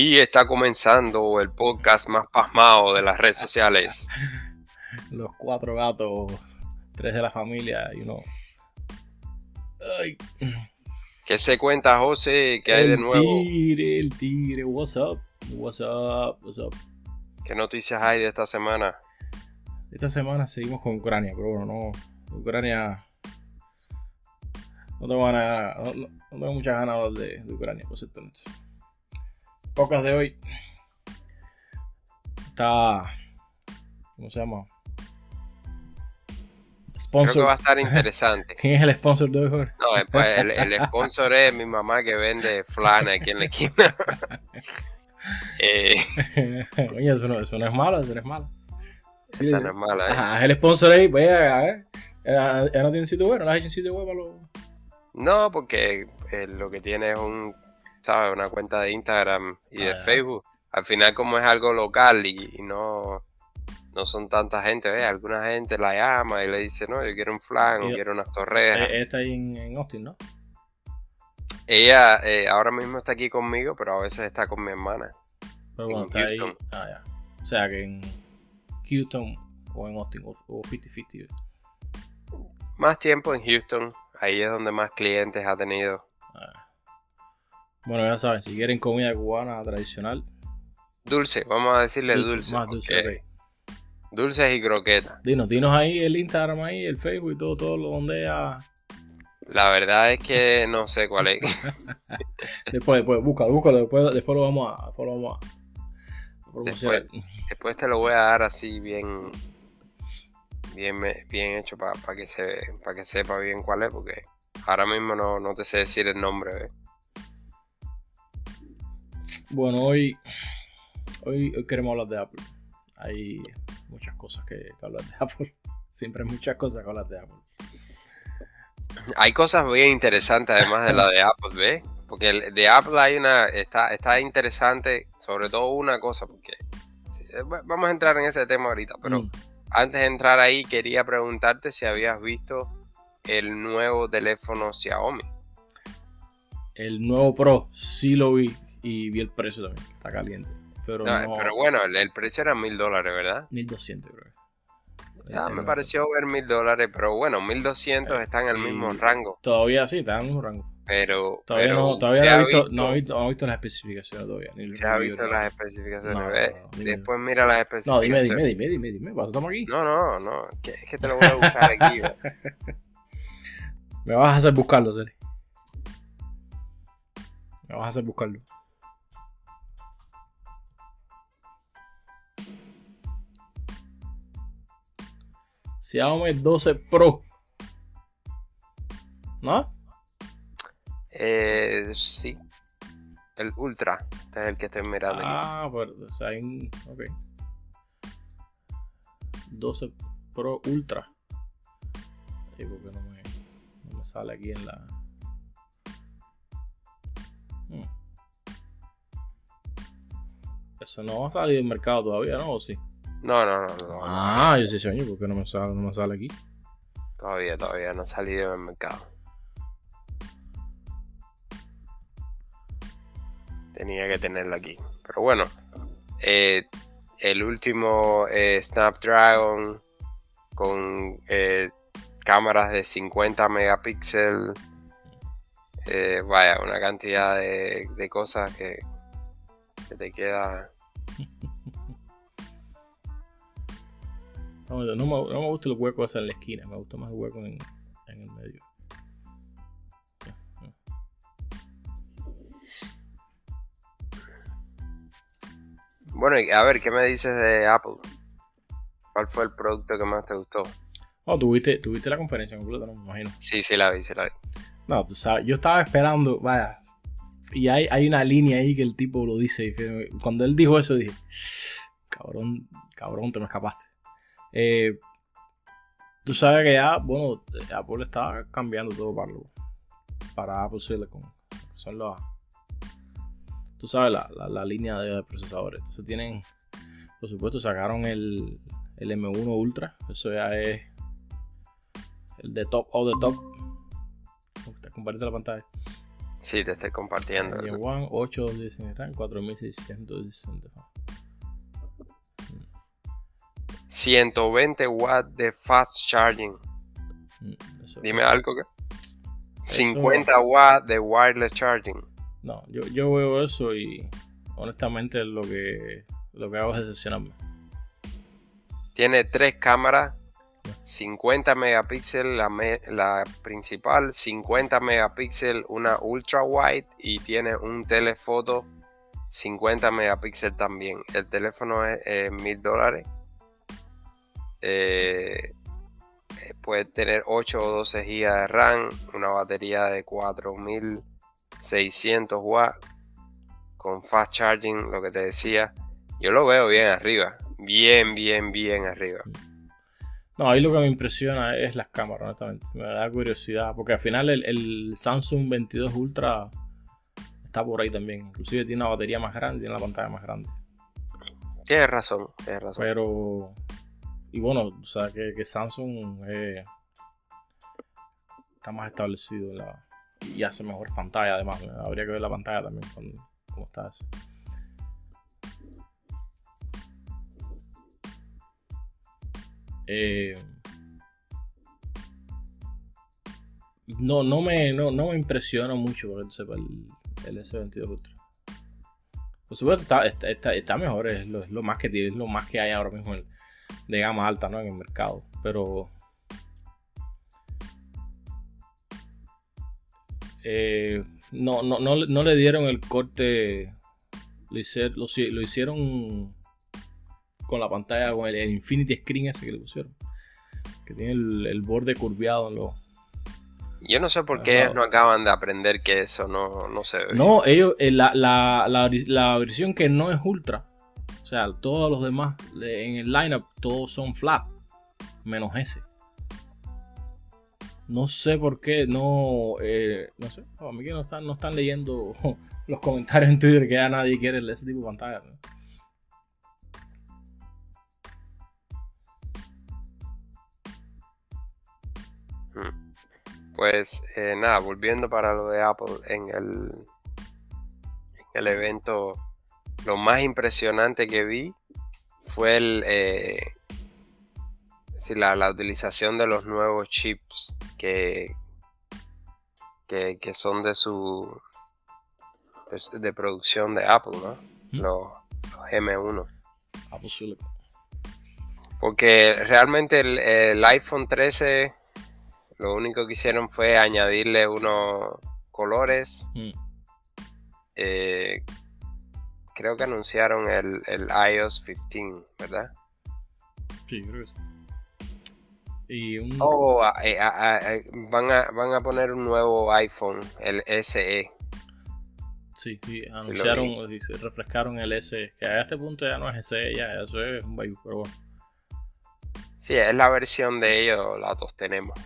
Y está comenzando el podcast más pasmado de las redes sociales. Los cuatro gatos, tres de la familia y uno. Ay. ¿Qué se cuenta, José? ¿Qué hay el de nuevo? tigre, el tigre. What's up? What's up? What's up? ¿Qué noticias hay de esta semana? Esta semana seguimos con Ucrania, pero bueno, no. Ucrania. No tengo, ganas, no, tengo muchas ganas de Ucrania, por cierto. Pocas de hoy. Está. ¿Cómo se llama? Creo que Sponsor. va a estar interesante. ¿Quién es el sponsor de hoy, Jorge? No, eh, pues, el, el sponsor es mi mamá que vende flan aquí en la esquina. Eh, Oye, eso no, eso no es malo, eso no es malo. esa no es mala, ¿eh? Ajá, es el sponsor ahí, a ver. Ella ella no tiene sitio web, no has hecho en sitio web para los. No, porque eh, lo que tiene es un, ¿sabes? Una cuenta de Instagram y de Ah. Facebook. Al final, como es algo local y, y no, no son tanta gente, ¿ves? Alguna gente la llama y le dice, no, yo quiero un flan o quiero unas torrejas. Eh, Ella está ahí en, en Austin, ¿no? Ella eh, ahora mismo está aquí conmigo, pero a veces está con mi hermana. Pero bueno, En está ahí. Ah, ya. O sea que en Houston o en Austin o, o 50-50. Más tiempo en Houston, ahí es donde más clientes ha tenido. Ah. Bueno, ya saben, si quieren comida cubana tradicional, Dulce, vamos a decirle dulce. dulce, más dulce. porque ok. Dulces y croquetas. Dinos, dinos ahí el Instagram, ahí, el Facebook y todo, todo lo donde ella. La verdad es que no sé cuál es. Después, después, búscalo, búscalo, después, después lo vamos a, después lo vamos a promocionar. Después te lo voy a dar así bien bien, bien hecho para que se para que sepa bien cuál es porque ahora mismo no, no te sé decir el nombre ¿ves? Bueno, hoy, hoy, hoy queremos hablar de Apple. Hay muchas cosas que, que hablar de Apple. Siempre hay muchas cosas que hablar de Apple. hay cosas bien interesantes además de la de Apple ¿ves? porque el- de Apple hay una está está interesante sobre todo una cosa porque eh, va- vamos a entrar en ese tema ahorita pero Mm. antes de entrar ahí quería preguntarte si habías visto el nuevo teléfono Xiaomi El nuevo Pro sí lo vi y vi el precio también. Está caliente. Pero No, no, pero bueno el, el precio era mil dólares ¿verdad? 1200 creo. Ah, Eh, me eh, pareció ver mil dólares, pero bueno, 1200 están en el mismo rango. Todavía sí, está en el mismo rango. Pero. Todavía pero no, todavía ¿te no he visto, no he visto, no he visto las especificaciones todavía. Ni ¿te ha visto las especificaciones? No, no, no, no, dime. Después mira las No, especificaciones. dime, dime, dime, dime, dime. ¿Para eso estamos aquí? No, no, no. que- Es que te lo voy a buscar aquí. Me vas a hacer buscarlo, Seri. Me vas a hacer buscarlo. Xiaomi 12 Pro. ¿No? Eh, sí. El Ultra. Este es el que estoy mirando. Ah, pero o sea, hay un. Ok. 12 Pro Ultra. Sí, porque no me, no me sale aquí en la. Hmm. Eso no va a salir del mercado todavía, ¿no? ¿O sí? No, no, no, no. Ah, yo sí, señor, ¿por qué no me sale, no me sale aquí? Todavía, todavía no ha salido en el mercado. Tenía que tenerlo aquí. Pero bueno, eh, el último eh, Snapdragon con eh, cámaras de 50 megapíxeles. Eh, vaya, una cantidad de, de cosas que, que te queda. No, no me, no me gusta el hueco ese en la esquina, me gusta más el hueco en, en el medio. Bueno, a ver, ¿qué me dices de Apple? ¿Cuál fue el producto que más te gustó? Oh, tuviste, tuviste la conferencia completa, no me imagino. Sí, sí la vi, sí la vi. No, tú sabes, yo estaba esperando, vaya. Y hay, hay una línea ahí que el tipo lo dice. y cuando él dijo eso, dije, cabrón, cabrón, te me escapaste. Eh, tú sabes que ya, bueno, Apple está cambiando todo para, lo- para Apple Silicon. Son los, tú sabes, la, la- la línea de procesadores. Entonces tienen, por supuesto, sacaron el, el M1 Ultra. Eso ya es el de top o de top. Compartir la pantalla. Sí, te estoy compartiendo. El One 8 de RAM, 4660. 120 watts de fast charging. Mm, Dime algo que. 50 watts de wireless charging. No, yo, yo veo eso y honestamente lo que, lo que hago es decepcionarme. Tiene tres cámaras, 50 megapíxeles la, la, principal, 50 megapíxeles una ultra wide y tiene un telefoto 50 megapíxeles también. El teléfono es mil dólares. Eh, eh, puede tener 8 o 12 GB de RAM, una batería de 4600 watts con fast charging, lo que te decía. Yo lo veo bien arriba, bien, bien, bien arriba. No, ahí lo que me impresiona es las cámaras, honestamente. Me da curiosidad, porque al final el, Samsung 22 Ultra está por ahí también. Inclusive tiene una batería más grande, tiene la pantalla más grande. Tienes razón, tienes razón. Pero y bueno, o sea, que, Samsung eh, está más establecido y hace mejor pantalla además. Habría que ver la pantalla también, cómo está ese. Eh, no, no me, no, me impresiona mucho el, el S22 Ultra. Por supuesto, está, está, mejor, es lo, más que tiene, es lo más que hay ahora mismo en, de gama alta ¿no? en el mercado. Pero eh, no, no, no, le dieron el corte. Lo, lo, hicieron con la pantalla, con el, Infinity Screen ese que le pusieron. Que tiene el, borde curviado en los. Yo no sé por qué ellos no acaban de aprender que eso no, no se ve. No, ellos, eh, la, la, la, versión que no es ultra sea, todos los demás en el lineup, todos son flat, menos ese. No sé por qué, no, eh, no sé, a mí que no están, no están leyendo los comentarios en Twitter que ya nadie quiere ese tipo de pantalla. Hmm. Pues eh, nada, volviendo para lo de Apple en el, en el evento lo más impresionante que vi fue el, eh, la, utilización de los nuevos chips que, que, son de su de, producción de Apple, ¿no? Los, M1. Apple Silicon. Porque realmente el, iPhone 13 lo único que hicieron fue añadirle unos colores. Eh, creo que anunciaron el, el iOS 15, ¿verdad? Sí, creo que sí. Y un... Oh, eh, van, a, van a poner un nuevo iPhone, el SE. Sí, sí, anunciaron, se refrescaron el SE, que a este punto ya no es SE, ya eso es un baby, pero bueno. Sí, es la versión de ellos, la dos tenemos.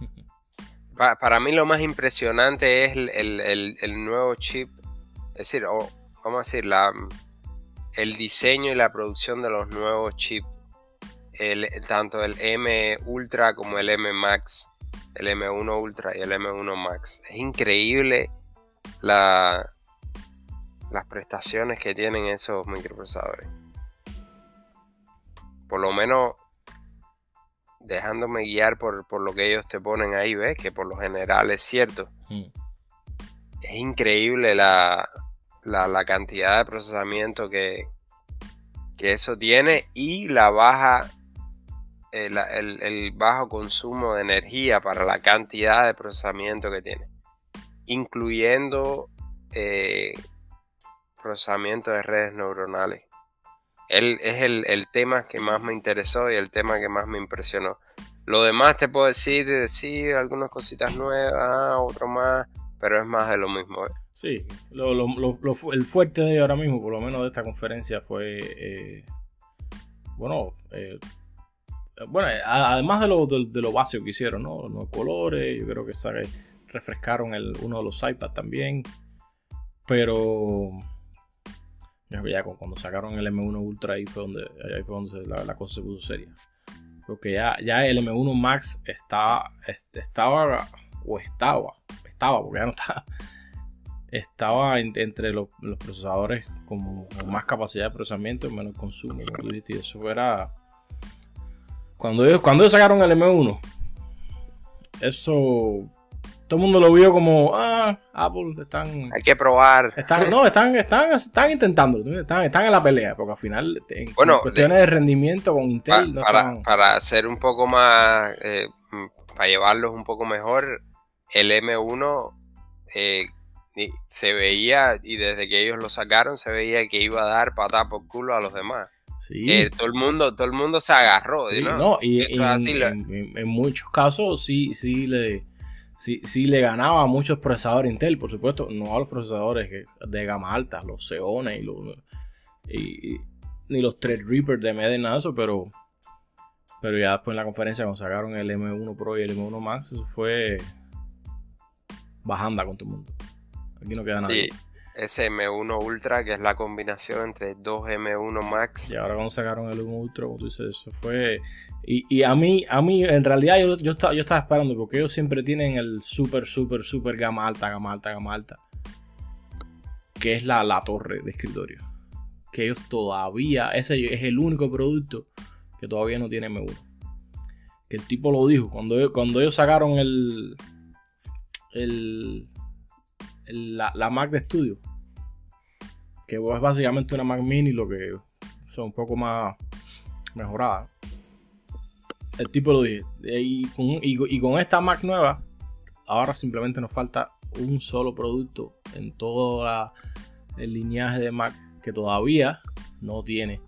para, mí lo más impresionante es el, el, el nuevo chip, es decir, vamos a decir, la, el diseño y la producción de los nuevos chips, tanto el M Ultra como el M Max, el M1 Ultra y el M1 Max. Es increíble la, las prestaciones que tienen esos microprocesadores. Por lo menos dejándome guiar por, lo que ellos te ponen ahí, ves que por lo general es cierto. Mm. Es increíble la, la, cantidad de procesamiento que, que, eso tiene y la baja el, bajo consumo de energía para la cantidad de procesamiento que tiene incluyendo eh, procesamiento de redes neuronales. Él es el, el, tema que más me interesó y el tema que más me impresionó. Lo demás te puedo decir, decir algunas cositas nuevas, ah, otro más, pero es más de lo mismo. ¿eh? Sí, el fuerte de ahora mismo, por lo menos de esta conferencia, fue. Eh, bueno, eh, bueno, además de lo, de, lo básico que hicieron, ¿no? Los colores, yo creo que refrescaron el, uno de los iPads también. Pero. Ya cuando sacaron el M1 Ultra, ahí fue donde, ahí fue donde la, cosa se puso seria. Porque ya, ya el M1 Max estaba, estaba, o estaba, estaba, porque ya no está estaba entre los, procesadores con, más capacidad de procesamiento y menos consumo. Y eso era. Cuando ellos, cuando ellos sacaron el M1, eso todo el mundo lo vio como, ah, Apple están... Hay que probar. Están, no, están, están, están intentando, están, están en la pelea, porque al final, en, cuestiones de, rendimiento con Intel... para, para hacer un poco más, eh, para llevarlos un poco mejor, el M1 eh, se veía, y desde que ellos lo sacaron, se veía que iba a dar patada por culo a los demás. Sí. todo el mundo, todo el mundo se agarró, ¿no? y, en, en, muchos casos sí, sí le sí, le ganaba a muchos procesadores Intel, por supuesto, no a los procesadores de gama alta, los Xeon y los, ni los Threadripper de AMD, nada de eso, pero, pero ya después en la conferencia cuando sacaron el M1 Pro y el M1 Max, eso fue bajanda con todo el mundo. Aquí no queda nada. Sí, ese M1 Ultra, que es la combinación entre dos M1 Max. Y ahora cuando sacaron el M1 Ultra, como tú dices, eso fue y, a mí, a mí, en realidad, yo, yo, estaba, yo estaba esperando, porque ellos siempre tienen el super, super, super gama alta, gama alta, gama alta. Que es la, la torre de escritorio. Que ellos todavía, ese es el único producto que todavía no tiene M1. Que el tipo lo dijo, cuando, cuando ellos sacaron el, el, la, la, Mac de estudio. Que es básicamente una Mac mini, lo que son un poco más mejorada el tipo lo dice. Y con, esta Mac nueva, ahora simplemente nos falta un solo producto en todo el lineaje de Mac que todavía no tiene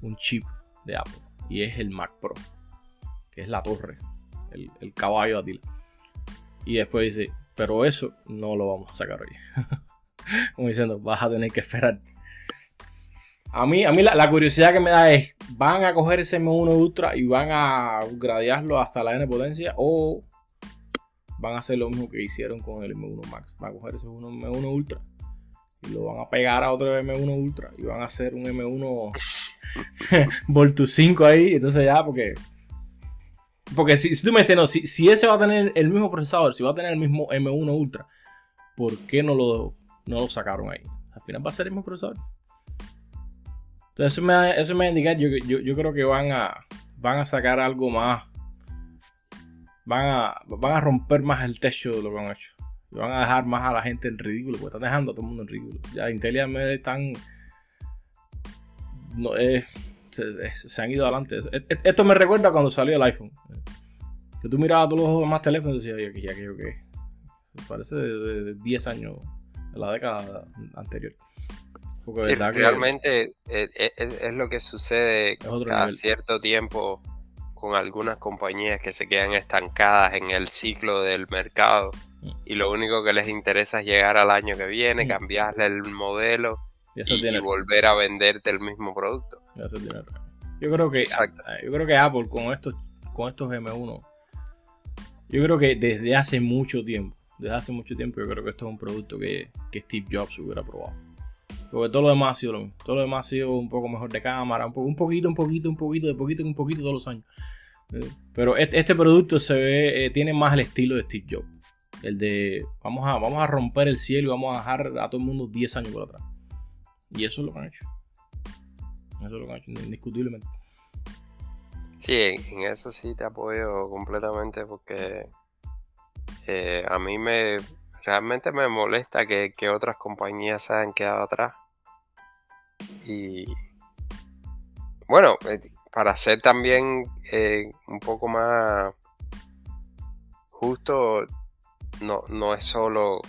un chip de Apple. Y es el Mac Pro, que es la torre, el, caballo de Atila. Y después dice, pero eso no lo vamos a sacar hoy. Como diciendo, vas a tener que esperar a mí, a mí la, curiosidad que me da es, ¿van a coger ese M1 Ultra y van a gradearlo hasta la N potencia o van a hacer lo mismo que hicieron con el M1 Max? Van a coger ese M1 Ultra y lo van a pegar a otro M1 Ultra y van a hacer un M1 Voltus 5 ahí, entonces ya, porque... Porque si, tú me dices, no, si, ese va a tener el mismo procesador, si va a tener el mismo M1 Ultra, ¿por qué no lo, no lo sacaron ahí? Al final va a ser el mismo procesador. Entonces eso me, eso me indica, yo, yo, creo que van a, van a sacar algo más. Van a, van a romper más el techo de lo que han hecho. Y van a dejar más a la gente en ridículo, porque están dejando a todo el mundo en ridículo. Ya Intel y AMD están... No, se, han ido adelante. Esto me recuerda cuando salió el iPhone. Que tú mirabas todos los demás teléfonos y decías, ya que, que, Parece de, de 10 años, de la década anterior realmente eh, eh, es, lo que sucede cada cierto tiempo con algunas compañías que se quedan estancadas en el ciclo del mercado mm. y lo único que les interesa es llegar al año que viene, mm. cambiarle el modelo y, volver a venderte el mismo producto. yo creo que yo creo que Apple con estos con estos M1 yo creo que desde hace mucho tiempo, desde hace mucho tiempo yo creo que esto es un producto que, que Steve Jobs hubiera probado. Porque todo lo demás ha sido lo mismo. Todo lo demás ha sido un poco mejor de cámara, un, un poquito, un poquito, un poquito, de poquito en un poquito todos los años. Eh, pero este, este, producto se ve, eh, tiene más el estilo de Steve Jobs. El de vamos a, vamos a romper el cielo y vamos a dejar a todo el mundo 10 años por atrás. Y eso es lo que han hecho. Eso es lo que han hecho, indiscutiblemente. Sí, en eso sí te apoyo completamente porque eh, a mí me realmente me molesta que, otras compañías se hayan quedado atrás. Y bueno, eh, para ser también eh, un poco más justo, no, no es solo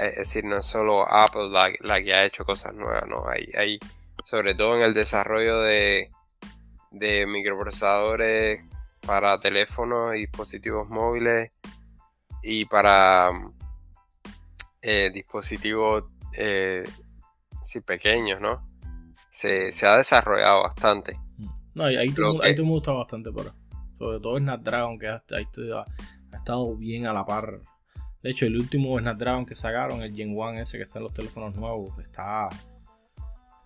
es decir, no es solo Apple la, que ha hecho cosas nuevas, no, hay, hay sobre todo en el desarrollo de, de microprocesadores para teléfonos y dispositivos móviles y para eh, dispositivos eh, pequeños, ¿no? Se, ha desarrollado bastante. No, ahí, tú, me gusta bastante, pero sobre todo Snapdragon, que ha, ha, estado bien a la par. De hecho, el último Snapdragon que sacaron, el Gen 1 ese que está en los teléfonos nuevos, está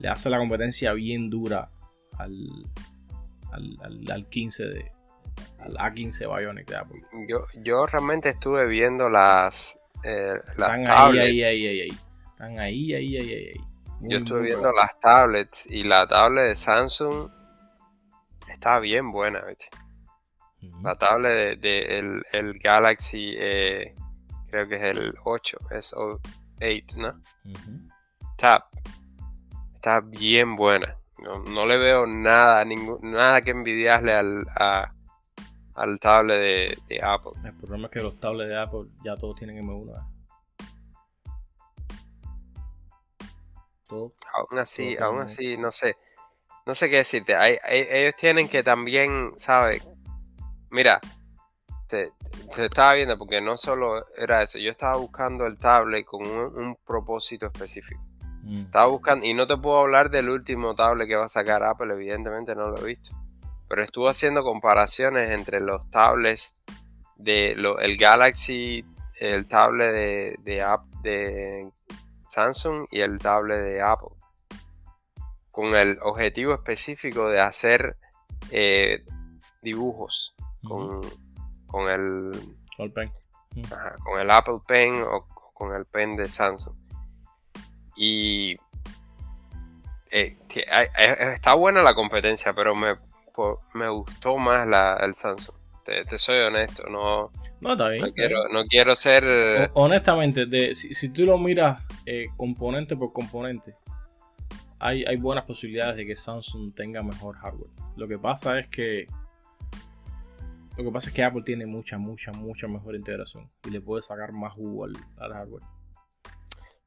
le hace la competencia bien dura al, al, al 15 de, al A15 Bionic de Apple. Yo, yo realmente estuve viendo las, eh, las Están ahí, tablets. ahí, ahí, ahí, ahí. Están ahí, ahí, ahí, ahí. ahí. Muy, Yo estuve viendo las tablets y la tablet de Samsung está bien buena, ¿viste? La tablet de, de el, el Galaxy, eh, creo que es el 8, es 8, ¿no? Ujú. Está, está bien buena. No, no le veo nada, ningún, nada que envidiarle al, a- al tablet de, de Apple. El problema es que los tablets de Apple ya todos tienen M1. ¿eh? Todos. Aún así, aún así, no sé. No sé qué decirte. Hay- hay- ellos tienen que también, ¿sabes? Mira, te, te estaba viendo porque no solo era eso. Yo estaba buscando el tablet con un, un propósito específico. Mm. Estaba buscando, y no te puedo hablar del último tablet que va a sacar Apple, evidentemente no lo he visto. Pero estuve haciendo comparaciones entre los tablets de lo- el Galaxy, el tablet de, de, App- de Samsung y el tablet de Apple. Con el objetivo específico de hacer eh, dibujos con, con el All pen. Ajá, con el Apple Pen o con el pen de Samsung. Y eh, está buena la competencia, pero me, me gustó más la, el Samsung. Te, te soy honesto, no, No, está bien. no, está bien. quiero, no quiero ser... Ho- Honestamente, de, si, si tú lo miras eh, componente por componente, hay, hay buenas posibilidades de que Samsung tenga mejor hardware. Lo que pasa es que lo que pasa es que Apple tiene mucha, mucha, mucha mejor integración y le puede sacar más jugo al, al hardware.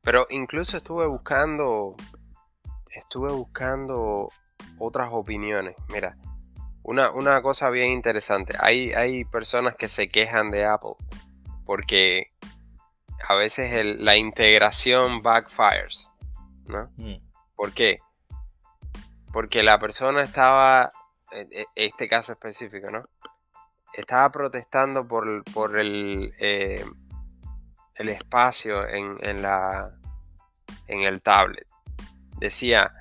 Pero incluso estuve buscando, estuve buscando otras opiniones. Mira, una, una cosa bien interesante. Hay, hay personas que se quejan de Apple porque a veces el- la integración backfires, ¿no? Mm, ¿Por qué? Porque la persona estaba, e- e- este caso específico, ¿no? Estaba protestando por, por el, eh, el espacio en, en la, en el tablet. Decía,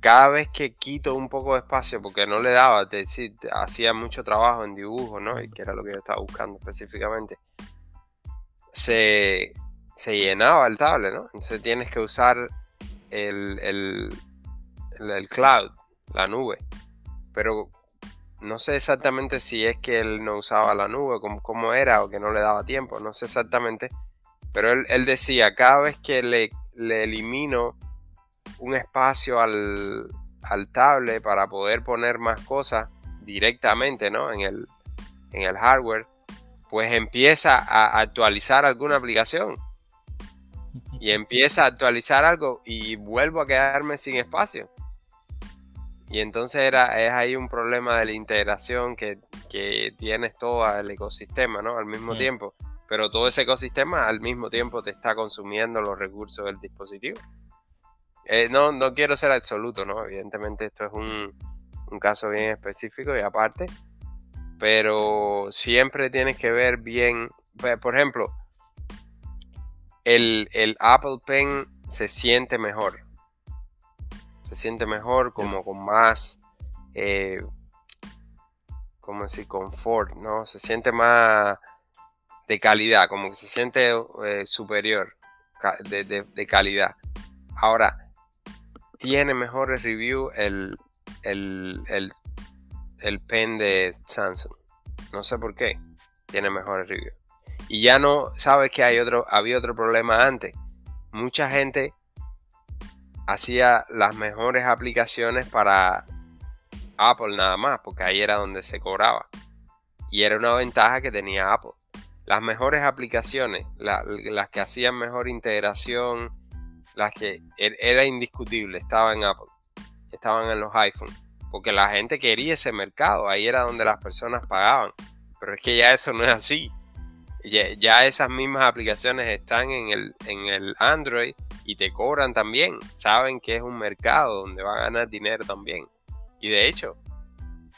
cada vez que quito un poco de espacio, porque no le daba, hacía mucho trabajo en dibujo, ¿no? Y que era lo que yo estaba buscando específicamente. Se, se llenaba el tablet, ¿no? Entonces tienes que usar el, el, el- el cloud, la nube. Pero no sé exactamente si es que él no usaba la nube, como, como era, o que no le daba tiempo, no sé exactamente. Pero él, él decía, cada vez que le, le elimino un espacio al, al tablet para poder poner más cosas directamente ¿no? en, el, en el hardware, pues empieza a actualizar alguna aplicación y empieza a actualizar algo y vuelvo a quedarme sin espacio. Y entonces era, es ahí un problema de la integración que, que tienes todo el ecosistema, ¿no? Al mismo tiempo. Pero todo ese ecosistema al mismo tiempo te está consumiendo los recursos del dispositivo. Eh, no, no quiero ser absoluto, ¿no? Evidentemente esto es un, un caso bien específico y aparte. Pero siempre tienes que ver bien. Por ejemplo, el, el Apple Pen se siente mejor. Se siente mejor, como con más. Eh, ¿Cómo decir? Confort, ¿no? Se siente más de calidad, como que se siente eh, superior de- de calidad. Ahora, tiene mejores reviews el, el, el, el pen de Samsung. No sé por qué. Tiene mejores reviews. Y ya no sabes que hay otro, había otro problema antes. Mucha gente hacía las mejores aplicaciones para Apple nada más, porque ahí era donde se cobraba. Y era una ventaja que tenía Apple. Las mejores aplicaciones, la- las que hacían mejor integración, las que er- era indiscutible, estaban en Apple, estaban en los iPhones, porque la gente quería ese mercado, ahí era donde las personas pagaban. Pero es que ya eso no es así. Ya, esas mismas aplicaciones están en el, en el Android y te cobran también. Saben que es un mercado donde van a ganar dinero también. Y de hecho,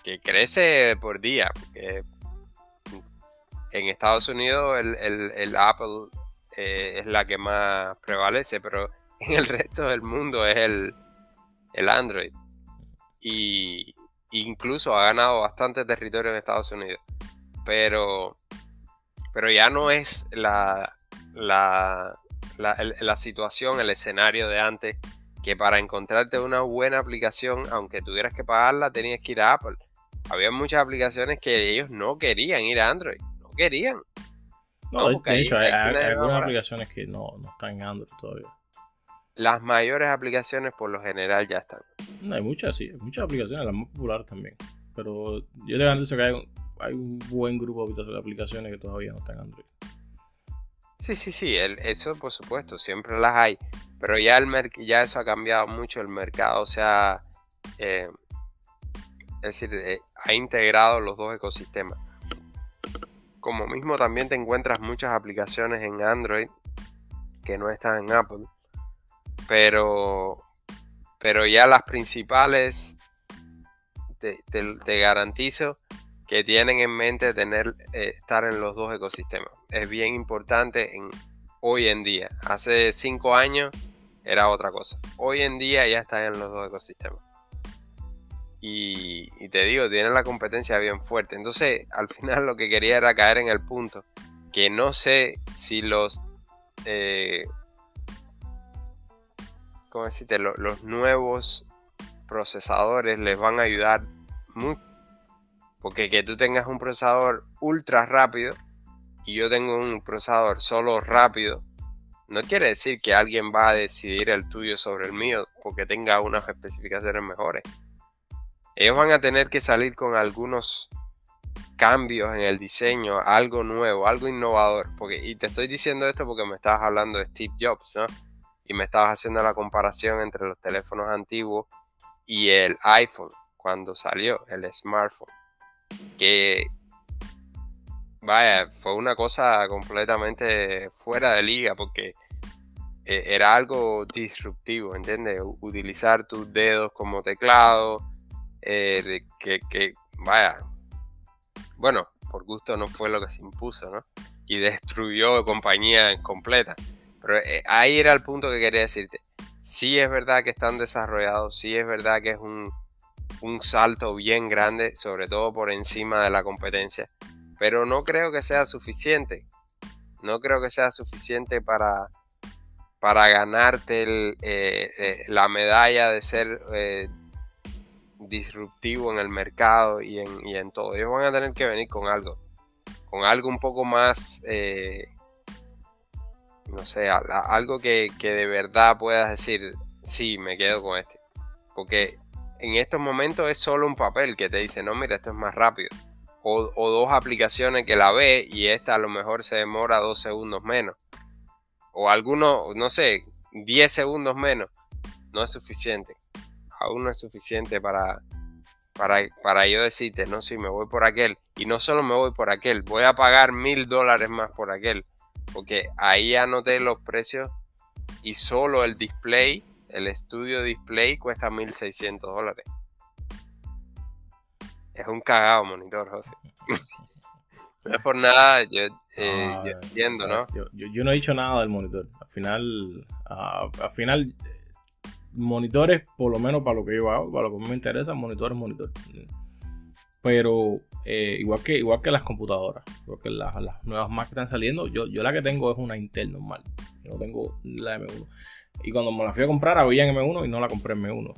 que crece por día. Porque en Estados Unidos el, el- el Apple eh, es la que más prevalece, pero en el resto del mundo es el, el Android. Y incluso ha ganado bastante territorio en Estados Unidos. Pero, pero ya no es la, la, la, situación, el escenario de antes, que para encontrarte una buena aplicación, aunque tuvieras que pagarla, tenías que ir a Apple. Había muchas aplicaciones que ellos no querían ir a Android, no querían. No, de hecho, hay, algunas aplicaciones que no, no están en Android todavía. Las mayores aplicaciones por lo general ya están. No, hay muchas, sí, hay muchas aplicaciones, las más populares también. Pero yo te garantizo que hay hay un buen grupo de aplicaciones que todavía no están en Android. Sí, sí, sí, eso por supuesto, siempre las hay. Pero ya, el ya eso ha cambiado mucho el mercado, o sea, eh, es decir, eh, ha integrado los dos ecosistemas. Como mismo también te encuentras muchas aplicaciones en Android que no están en Apple. Pero, pero ya las principales te, garantizo que tienen en mente tener eh, estar en los dos ecosistemas. Es bien importante en, hoy en día. Hace cinco años era otra cosa. Hoy en día ya están en los dos ecosistemas. Y, te digo, tienen la competencia bien fuerte. Entonces, al final lo que quería era caer en el punto que no sé si los eh, ¿cómo decirte? los nuevos procesadores les van a ayudar mucho. Porque que tú tengas un procesador ultra rápido y yo tengo un procesador solo rápido, no quiere decir que alguien va a decidir el tuyo sobre el mío porque tenga unas especificaciones mejores. Ellos van a tener que salir con algunos cambios en el diseño, algo nuevo, algo innovador. Porque, y te estoy diciendo esto porque me estabas hablando de Steve Jobs, ¿no? Y me estabas haciendo la comparación entre los teléfonos antiguos y el iPhone cuando salió, el smartphone. Que, vaya, fue una cosa completamente fuera de liga porque eh, era algo disruptivo, ¿entiendes? Utilizar tus dedos como teclado, eh, que, vaya, bueno, por gusto no fue lo que se impuso, ¿no? Y destruyó compañía completa. Pero eh, ahí era el punto que quería decirte sí es verdad que están desarrollados, sí es verdad que es un, salto bien grande, sobre todo por encima de la competencia, pero no creo que sea suficiente. No creo que sea suficiente para, para ganarte eh, eh, la medalla de ser eh, disruptivo en el mercado y en, y en, todo. Ellos van a tener que venir con algo, con algo un poco más no sé, algo que, de verdad puedas decir, sí, me quedo con este. Porque en estos momentos es solo un papel que te dice, no, mira, esto es más rápido. O, dos aplicaciones que la ve y esta a lo mejor se demora dos segundos menos. O alguno, no sé, 10 segundos menos. No es suficiente. Aún no es suficiente para, para, para yo decirte, no, sí, me voy por aquel. Y no solo me voy por aquel, voy a pagar mil dólares más por aquel porque ahí anoté los precios y solo el display, el estudio display cuesta 1600 dólares. Es un cagado monitor, José. no es por nada, yo, eh, ah, entiendo, ¿no? Yo, no he dicho nada del monitor. Al final, uh, al final, monitores, por lo menos para lo que yo hago, para lo que me interesa, monitor es monitor. Pero eh, igual, que, igual que las computadoras, porque las, nuevas Mac que están saliendo, yo, yo la que tengo es una Intel normal. Yo no tengo la M1. Y cuando me la fui a comprar, había en M1 y no la compré en M1.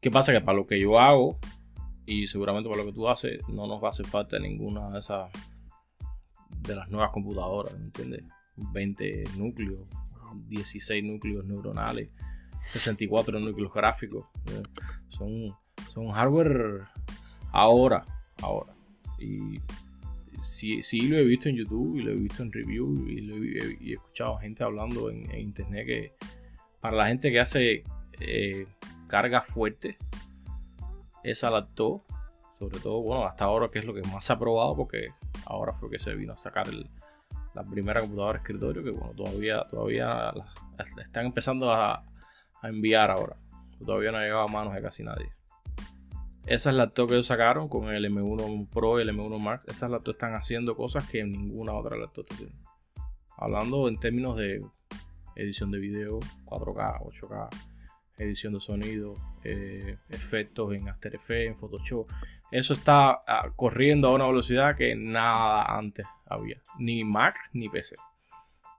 ¿Qué pasa? Que para lo que yo hago, y seguramente para lo que tú haces, no nos va a hacer falta ninguna de esas de las nuevas computadoras, ¿entiendes? 20 núcleos, 16 núcleos neuronales, 64 núcleos gráficos. Son son hardware ahora, ahora. Y sí, sí lo he visto en YouTube y lo he visto en review y, lo he, escuchado gente hablando en, internet que para la gente que hace eh, carga fuerte, esa laptop, sobre todo, bueno, hasta ahora que es lo que más se ha probado porque ahora fue que se vino a sacar la primera computadora de escritorio que bueno, todavía, todavía están empezando a enviar ahora. Todavía no ha llegado a manos de casi nadie. Esas laptops que ellos sacaron con el M1 Pro y el M1 Max, esas laptops están haciendo cosas que ninguna otra laptop está haciendo. Hablando en términos de edición de video, 4K, 8K, edición de sonido, eh, efectos en After Effects, en Photoshop. Eso está ah, corriendo a una velocidad que nada antes había, ni Mac ni PC.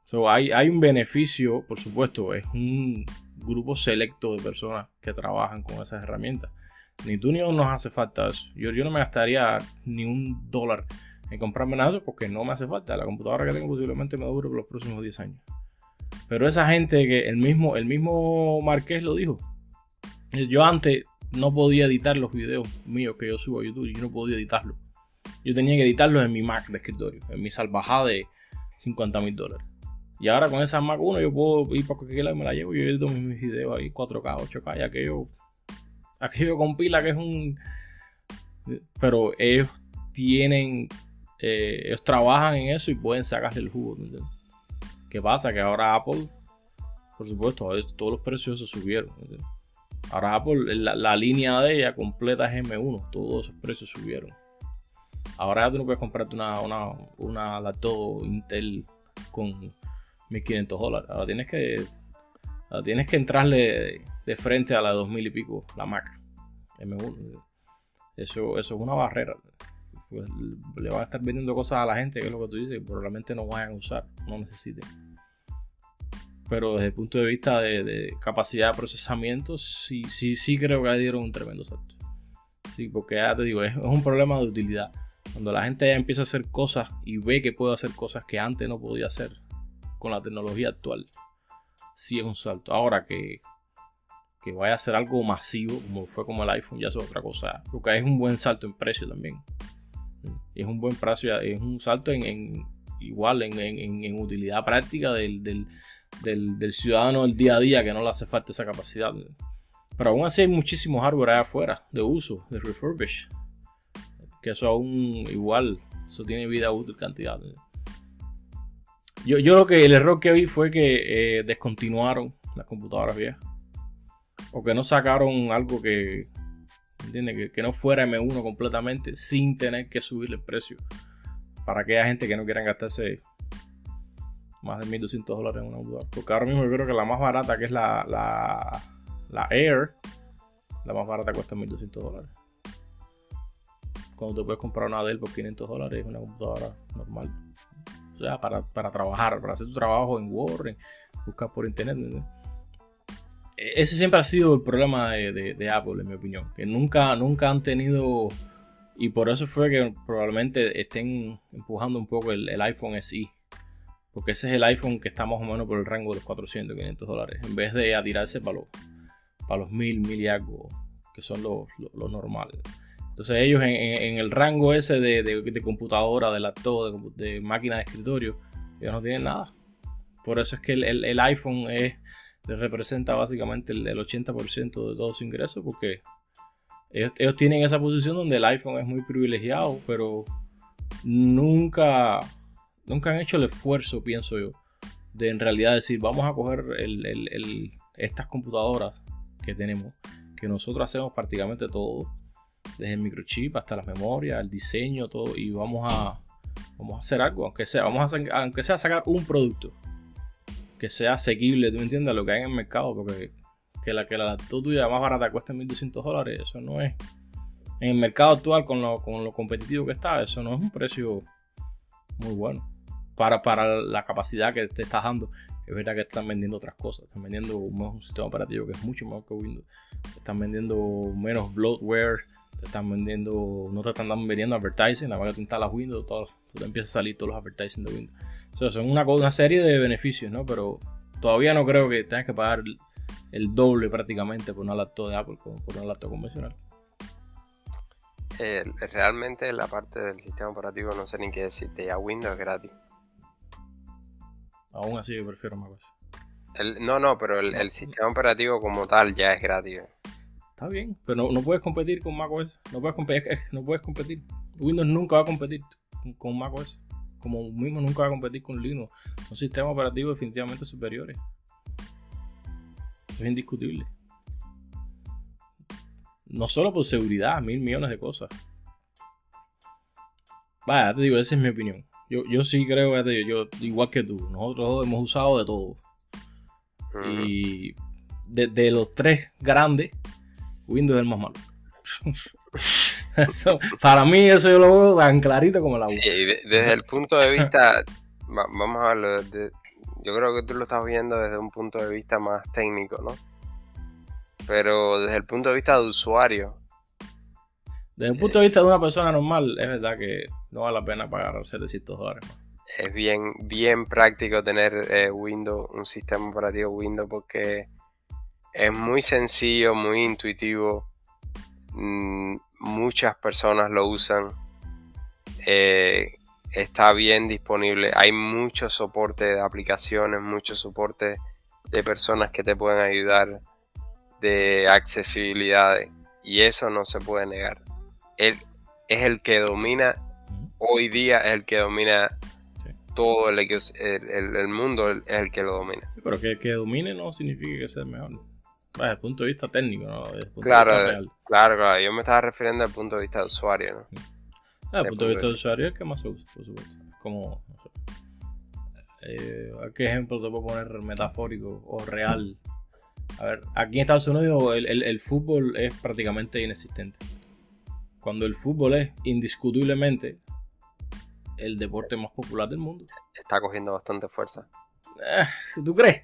So, hay, hay un beneficio, por supuesto, es un grupo selecto de personas que trabajan con esas herramientas. Ni tú ni yo nos hace falta eso. Yo, yo no me gastaría ni un dólar en comprarme nada de eso porque no me hace falta. La computadora que tengo posiblemente me dure por los próximos 10 años. Pero esa gente que el mismo, el mismo Marqués lo dijo. Yo antes no podía editar los videos míos que yo subo a YouTube. Yo no podía editarlos. Yo tenía que editarlos en mi Mac de escritorio, en mi salvajada de 50 mil dólares. Y ahora con esa Mac 1 yo puedo ir para cualquier lado y me la llevo. Yo edito mis videos ahí 4K, 8K y aquello, aquello compila que es un... Pero ellos tienen, eh, ellos trabajan en eso y pueden sacarle el jugo. ¿Qué pasa? Que ahora Apple, por supuesto, todos los precios se subieron. Ahora Apple, la, línea de ella completa es M1, todos esos precios subieron. Ahora ya tú no puedes comprarte una, una, una laptop Intel con 1500 dólares. Ahora tienes que, tienes que entrarle de, frente a la 2000 y pico, la Mac M1. Eso, eso es una barrera. Pues, le van a estar vendiendo cosas a la gente, que es lo que tú dices, que probablemente no vayan a usar, no necesiten. Pero desde el punto de vista de, capacidad de procesamiento, sí, sí, sí creo que dieron un tremendo salto. Sí, porque ya te digo, es, un problema de utilidad. Cuando la gente ya empieza a hacer cosas y ve que puede hacer cosas que antes no podía hacer con la tecnología actual, sí es un salto. Ahora que, que vaya a ser algo masivo, como fue como el iPhone, ya es otra cosa. Porque es un buen salto en precio también. Es un buen precio, es un salto en, igual en, utilidad práctica del, ciudadano del día a día que no le hace falta esa capacidad. Pero aún así hay muchísimos hardware allá afuera de uso, de refurbish. Que eso aún igual, eso tiene vida útil cantidad. Yo, yo lo que el error que vi fue que eh, descontinuaron las computadoras viejas. O que no sacaron algo que, ¿Entiendes? Que, no fuera M1 completamente sin tener que subirle el precio. Para aquella gente que no quiera gastarse más de 1200 dólares en una computadora. Porque ahora mismo yo creo que la más barata, que es la, la, Air, la más barata cuesta 1200 dólares. Cuando te puedes comprar una Dell por 500 dólares, es una computadora normal. O sea, para, para trabajar, para hacer tu trabajo en Word, buscar por internet. Ese siempre ha sido el problema de, Apple, en mi opinión. Que nunca, nunca han tenido. Y por eso fue que probablemente estén empujando un poco el, iPhone SE. Porque ese es el iPhone que está más o menos por el rango de los 400, 500 dólares. En vez de atirarse para los, para los 1000, 1000 y algo, que son los, normales. Entonces ellos en, el rango ese de, computadora, de laptop, de, máquina de escritorio, ellos no tienen nada. Por eso es que el iPhone es representa básicamente el, 80% de todos sus ingresos porque ellos, tienen esa posición donde el iPhone es muy privilegiado, pero nunca, nunca han hecho el esfuerzo, pienso yo, de en realidad decir, vamos a coger estas computadoras que tenemos, que nosotros hacemos prácticamente todo, desde el microchip hasta las memorias, el diseño, todo, y vamos a, vamos a hacer algo, aunque sea, vamos a, aunque sea sacar un producto que sea asequible, ¿tú me entiendes? Lo que hay en el mercado, porque que la que la tuya más barata cueste 1.200 dólares, eso no es. En el mercado actual, con lo, con lo competitivo que está, eso no es un precio muy bueno. Para, para la capacidad que te estás dando. Es verdad que están vendiendo otras cosas. Están vendiendo un, sistema operativo que es mucho mejor que Windows. Están vendiendo menos bloatware. Te están vendiendo. No te están vendiendo advertising. La verdad que tú instalas Windows, todo, tú te empiezas a salir todos los advertising de Windows. O son una, una, serie de beneficios, ¿no? Pero todavía no creo que tengas que pagar el, doble prácticamente por una laptop de Apple como por una laptop convencional. Eh, realmente la parte del sistema operativo no sé ni qué decirte, ya Windows es gratis. Aún así yo prefiero macOS. No, no, pero el, sistema operativo como tal ya es gratis. Está bien, pero no, puedes competir con macOS. No puedes competir, no puedes competir. Windows nunca va a competir con, con macOS como mismo nunca va a competir con Linux. Son sistemas operativos definitivamente superiores. Eso es indiscutible. No solo por seguridad, mil millones de cosas. Vaya, te digo, esa es mi opinión. Yo, yo sí creo, yo, igual que tú, nosotros hemos usado de todo. Y de, de los tres grandes, Windows es el más malo. Eso, para mí eso yo lo veo tan clarito como la Sí, de- desde el punto de vista, va- vamos a verlo, yo creo que tú lo estás viendo desde un punto de vista más técnico, ¿no? Pero desde el punto de vista de usuario, Desde el punto de vista de una persona normal, es verdad que no vale la pena pagar 700 dólares más. es bien, bien práctico tener eh, Windows, un sistema operativo Windows, porque es muy sencillo, muy intuitivo. mm, muchas personas lo usan. eh, está bien disponible. Hay mucho soporte de aplicaciones, mucho soporte de personas que te pueden ayudar, de accesibilidad. Y eso no se puede negar. Él es el que domina hoy día es el que domina Sí. todo el, el, mundo, es el que lo domina. Sí, pero que, que domine no significa que sea el mejor. Desde el punto de vista técnico, ¿no? Desde el punto Claro, de vista real. Claro, claro, yo me estaba refiriendo al punto de vista de usuario, ¿no? Ah, Desde el punto de vista del usuario es el que más se usa, por supuesto. Como, no sé. Eh, ¿a ¿Qué ejemplo te puedo poner metafórico o real? A ver, aquí en Estados Unidos el, el- el fútbol es prácticamente inexistente. Cuando el fútbol es indiscutiblemente el deporte más popular del mundo. Está cogiendo bastante fuerza. Eh, si ¿Tú crees?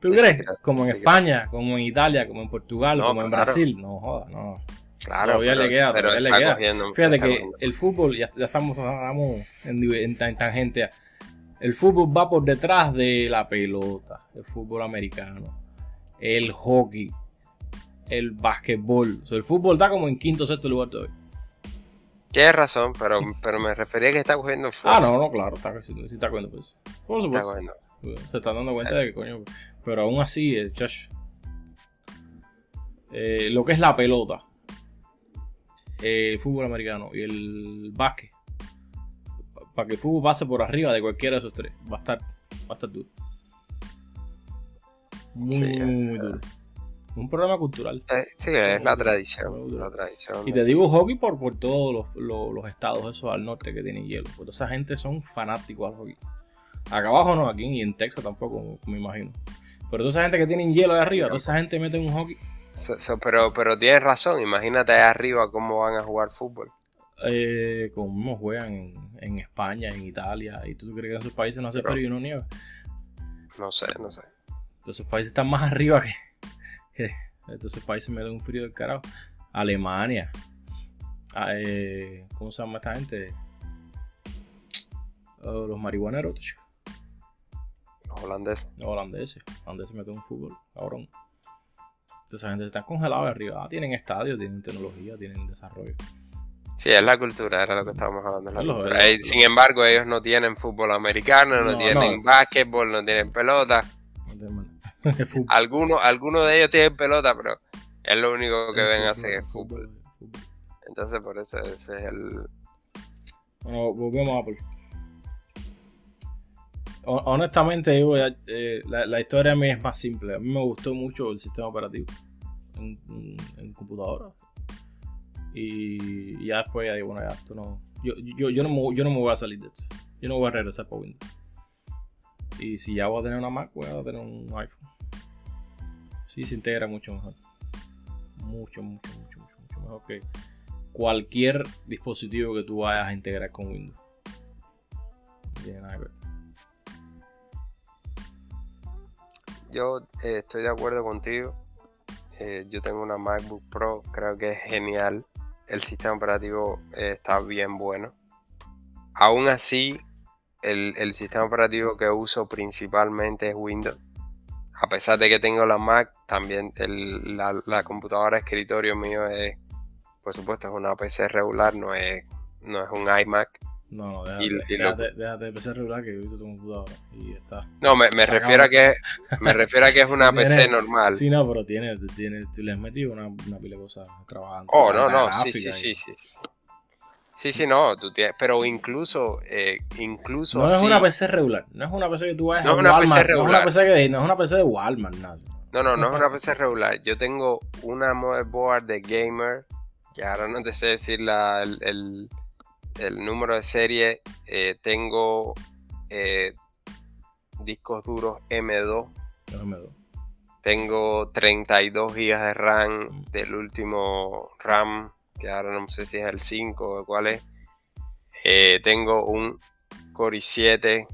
¿Tú Sí, crees? como en sí España, como en Italia, como en Portugal, No, como en claro. Brasil. No jodas, no. Claro, Todavía pero, le queda, pero todavía le está queda. cogiendo- Fíjate está que cogiendo. el fútbol, ya, ya estamos hablamos en, en, en tangente. El fútbol va por detrás de la pelota, el fútbol americano, el hockey, el básquetbol. O sea, el fútbol está como en quinto o sexto lugar todavía. Tienes razón, pero, pero me refería a que está cogiendo Ah, fuerza. no, no, claro, está, sí, sí está cogiendo pues. Por Está supuesto. cogiendo. Se están dando cuenta de que coño. Pero aún así, el chacho. eh, lo que es la pelota, eh, el fútbol americano y el básquet, para que el fútbol pase por arriba de cualquiera de esos tres, va a estar, va a estar duro. Muy, Sí, muy, muy duro. Un problema cultural. Eh, sí, es la tradición. duro. La tradición. Y te digo hockey por, por todos los, los- los estados esos al norte que tienen hielo. Porque esa gente son fanáticos al hockey. Acá abajo no, aquí y en Texas tampoco, me imagino. Pero toda esa gente que tienen hielo de arriba, toda esa gente mete un hockey. So- so- pero, pero tienes razón, imagínate ahí arriba cómo van a jugar fútbol. Eh, como juegan en, en España, en Italia. ¿Y tú crees que en esos países no hace Pero- frío y no nieva? No sé, no sé. Entonces, esos países están más arriba que. que entonces, países meten un frío del carajo. Alemania. Ah, eh, ¿Cómo se llama esta gente? Oh, los marihuaneros. chico. Holandeses. Los holandeses. Holandeses meten un fútbol, cabrón. Entonces, esa gente está congelada arriba. Ah, tienen estadios, tienen tecnología, tienen desarrollo. Sí, es la cultura, era lo que estábamos hablando. es la cultura. sin embargo, ellos no tienen fútbol americano, no, No, tienen no. básquetbol, no tienen pelota. No fútbol. Algunos, algunos de ellos tienen pelota, pero es lo único que El ven fútbol, hacer el es fútbol. fútbol. Entonces, por eso ese es el. Bueno, volvemos a Apple. Ho- Honestamente, eh, la, la historia a mí es más simple. A mí me gustó mucho el sistema operativo en, computadora. Y ya después ya bueno, ya esto no. Yo, yo, yo, no me, yo no me voy a salir de esto. Yo no voy a regresar para Windows. Y si ya voy a tener una Mac, voy a tener un iPhone. Sí, se integra mucho mejor. Mucho, mucho, mucho, mucho, mucho mejor que cualquier dispositivo que tú vayas a integrar con Windows. Yo eh, estoy de acuerdo contigo. Eh, yo tengo una MacBook Pro, creo que es genial. El sistema operativo eh, está bien bueno. Aún así, el, el sistema operativo que uso principalmente es Windows. A pesar de que tengo la Mac, también la, la computadora escritorio mío es, por supuesto, es una PC regular, no es, no es un iMac. No, no, déjate, Y- y lo- déjate, déjate de PC regular que yo he visto tu computadora y está. No, me, me refiero a que me refiero a que es una PC tiene- normal. Sí, no, pero tiene, tiene, tú le has metido una, una pila de cosas trabajando. Oh, no, no, sí, sí, y- sí, sí. sí. Sí, sí, no, tú tienes, pero incluso, eh, incluso No es una PC regular, no es una PC que tú vayas No a es una Walmart, PC no es regular. una PC que no es una PC de Walmart, nada. no, no, no es una PC regular. Yo tengo una motherboard de gamer, que ahora no te sé decir la, el, el- el número de serie. Eh, tengo eh, discos duros M2, Yo no me doy. Tengo 32 GB de RAM del último RAM, que ahora no sé si es el 5 o cuál es. Eh, tengo un Core i7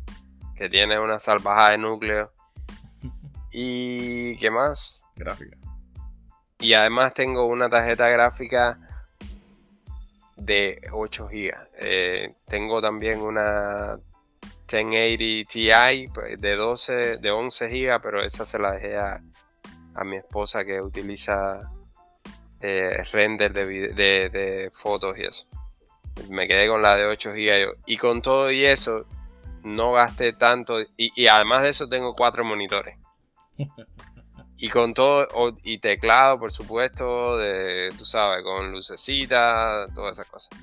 que tiene una salvajada de núcleo. ¿Y qué más? Gráfica. Y además tengo una tarjeta gráfica de 8 GB. Eh, tengo también una 1080 Ti pues, de 12, de 11 GB, pero esa se la dejé a, mi esposa que utiliza eh, render de, de, fotos y eso. Me quedé con la de 8 GB y con todo y eso no gasté tanto y, y además de eso tengo cuatro monitores. Y con todo, y teclado, por supuesto, de, tú sabes, con lucecita, todas esas cosas.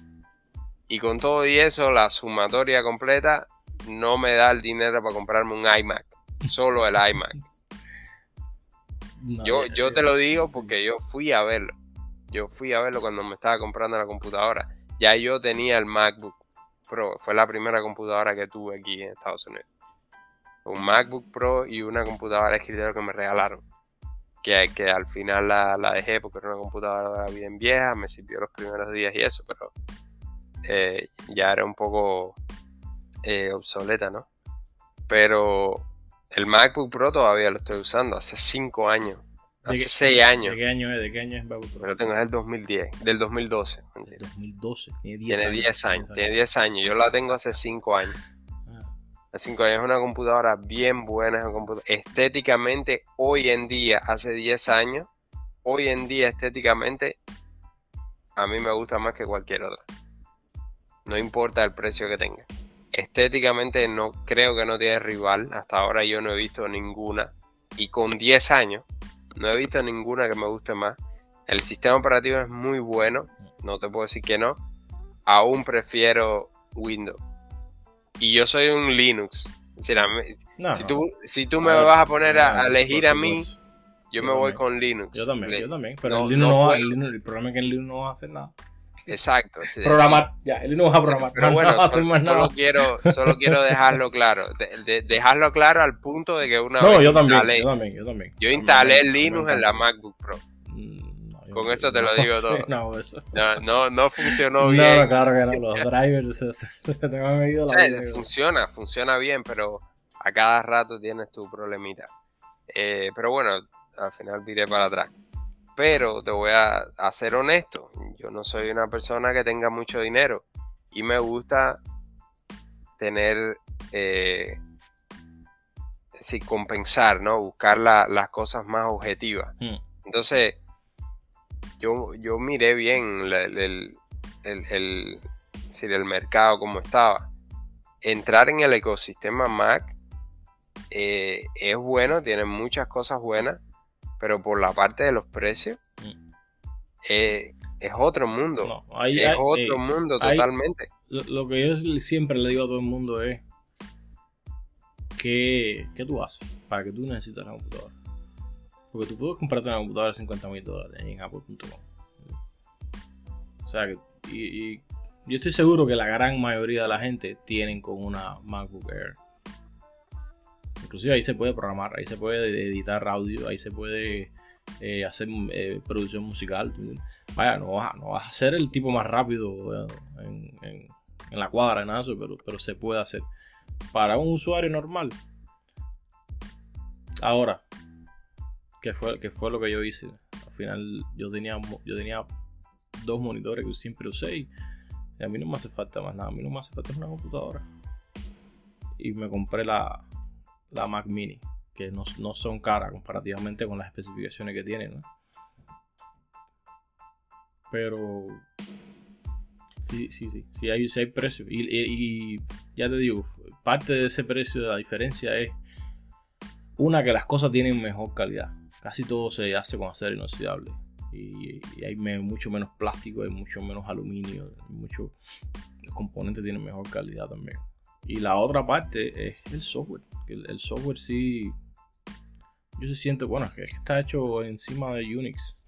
Y con todo y eso, la sumatoria completa no me da el dinero para comprarme un iMac. Solo el iMac. yo, yo te lo digo porque yo fui a verlo. Yo fui a verlo cuando me estaba comprando la computadora. Ya yo tenía el MacBook Pro. Fue la primera computadora que tuve aquí en Estados Unidos. Un MacBook Pro y una computadora de escritorio que me regalaron que, que al final la, dejé porque era una computadora bien vieja, me sirvió los primeros días y eso, pero eh, ya era un poco eh, obsoleta, ¿no? Pero el MacBook Pro todavía lo estoy usando, hace 5 años. Hace 6 años. ¿De qué año es? ¿De qué año es MacBook Pro? Lo tengo es del 2010, del 2012. 2012, tiene 10 años. 10 años, tiene 10 años. Yo la tengo hace 5 años. 5 años es una computadora bien buena, estéticamente hoy en día, hace 10 años, hoy en día estéticamente a mí me gusta más que cualquier otra. No importa el precio que tenga. Estéticamente no creo que no tiene rival, hasta ahora yo no he visto ninguna y con 10 años no he visto ninguna que me guste más. El sistema operativo es muy bueno, no te puedo decir que no. Aún prefiero Windows y yo soy un Linux. si, Tú, si tú me vas a poner a, elegir a mí, yo, me voy con Linux. Yo también, yo también. Pero el, Linux no, va, el, Linux, el, problema es que el Linux no va a hacer nada. Exacto. programar, ya, el Linux va a programar. pero bueno, no solo, más nada. quiero, solo quiero dejarlo claro. dejarlo claro al punto de que una no, vez yo también, yo también, yo también. Yo instalé el Linux en la MacBook Pro. Con eso te lo digo todo. No, eso. no, no, funcionó bien. No, claro que no. Los drivers se, te han medido la Funciona, funciona bien, pero a cada rato tienes tu problemita. Eh, pero bueno, al final diré para atrás. Pero te voy a, a, ser honesto. Yo no soy una persona que tenga mucho dinero. Y me gusta tener. Eh, compensar, ¿no? Buscar las cosas más objetivas. Hmm. Entonces, yo, yo miré bien el, el, mercado como estaba. Entrar en el ecosistema Mac eh, es bueno, tiene muchas cosas buenas, pero por la parte de los precios mm. eh, es otro mundo. es otro eh, mundo totalmente. Lo, que yo siempre le digo a todo el mundo es que, ¿qué tú haces para que tú necesites una computadora? Porque tú puedes comprarte una computadora de 50 mil dólares en apple.com. O sea, que, y, yo estoy seguro que la gran mayoría de la gente tienen con una MacBook Air. Inclusive ahí se puede programar, ahí se puede editar audio, ahí se puede eh, hacer eh, producción musical. Vaya, no vas, no vas, a ser el tipo más rápido en, la cuadra, nada eso, pero, pero se puede hacer. Para un usuario normal. Ahora, que fue, que fue lo que yo hice. Al final yo tenía, yo tenía dos monitores que siempre usé y a mí no me hace falta más nada. A mí no me hace falta una computadora. Y me compré la, la Mac Mini, que no, son caras comparativamente con las especificaciones que tienen. Pero sí, sí, sí, sí hay, sí hay precio. Y, y, ya te digo, parte de ese precio, de la diferencia es una que las cosas tienen mejor calidad. Casi todo se hace con acero inoxidable. Y, hay mucho menos plástico, hay mucho menos aluminio, mucho, los componentes tienen mejor calidad también. Y la otra parte es el software. El, software sí, yo se siento, bueno, es que está hecho encima de Unix.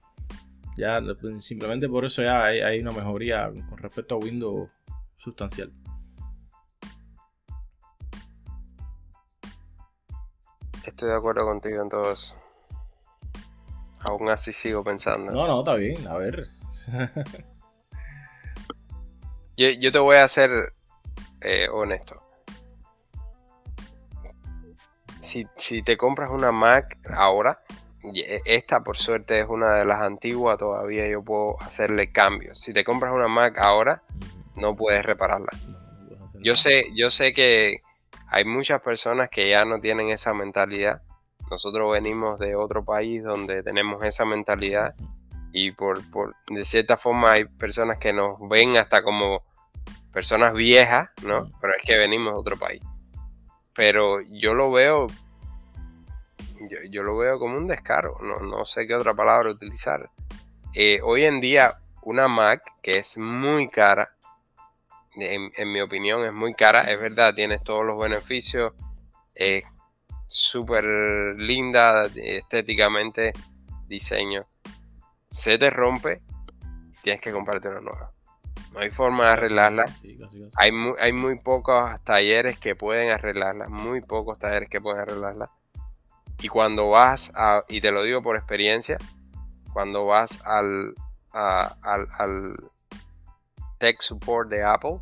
Ya simplemente por eso ya hay, hay una mejoría con respecto a Windows sustancial. Estoy de acuerdo contigo en todo eso. Aún así sigo pensando. No, no, está bien, a ver. yo, yo te voy a ser eh, honesto. Si, si te compras una Mac ahora, e, esta por suerte es una de las antiguas, todavía yo puedo hacerle cambios. Si te compras una Mac ahora, no puedes repararla. Yo sé, yo sé que hay muchas personas que ya no tienen esa mentalidad. Nosotros venimos de otro país donde tenemos esa mentalidad y por, por de cierta forma hay personas que nos ven hasta como personas viejas, ¿no? Pero es que venimos de otro país. Pero yo lo veo yo, lo veo como un descaro, no, sé qué otra palabra utilizar. Eh, hoy en día, una Mac que es muy cara, en, mi opinión es muy cara, es verdad, tiene todos los beneficios, es súper linda estéticamente, diseño. Se te rompe, tienes que comprarte una nueva. No hay forma de arreglarla. Hay, muy, hay muy pocos talleres que pueden arreglarla, muy pocos talleres que pueden arreglarla. Y cuando vas a, y te lo digo por experiencia, cuando vas al, al, tech support de Apple,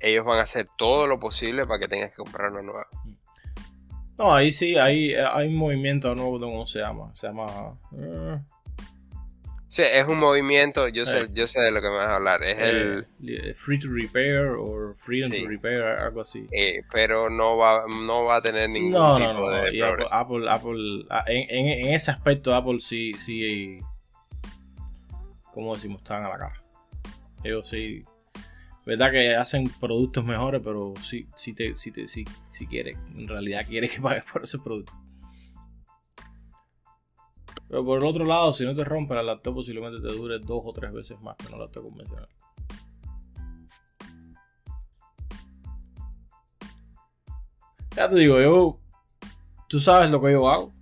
ellos van a hacer todo lo posible para que tengas que comprar una nueva. No, ahí sí, hay, hay un movimiento nuevo, ¿cómo se llama? Se llama... Eh, Sí, es un movimiento, yo sé, yo sé de lo que me vas a hablar. Es el. Eh, free to repair o freedom to repair, algo así. Eh, pero no va, no va a tener ningún no, tipo no, no. de Apple, Apple, ah, en, en, ese aspecto, Apple sí, sí. ¿Cómo decimos? Están a la cara. Ellos sí. Verdad que hacen productos mejores, pero sí, sí, te, sí, te, sí, sí quiere. En realidad quiere que pagues por ese producto. Pero por el otro lado, si no te rompe la laptop, posiblemente te dure dos o tres veces más que una laptop convencional. Ya te digo, yo. Tú sabes lo que yo hago.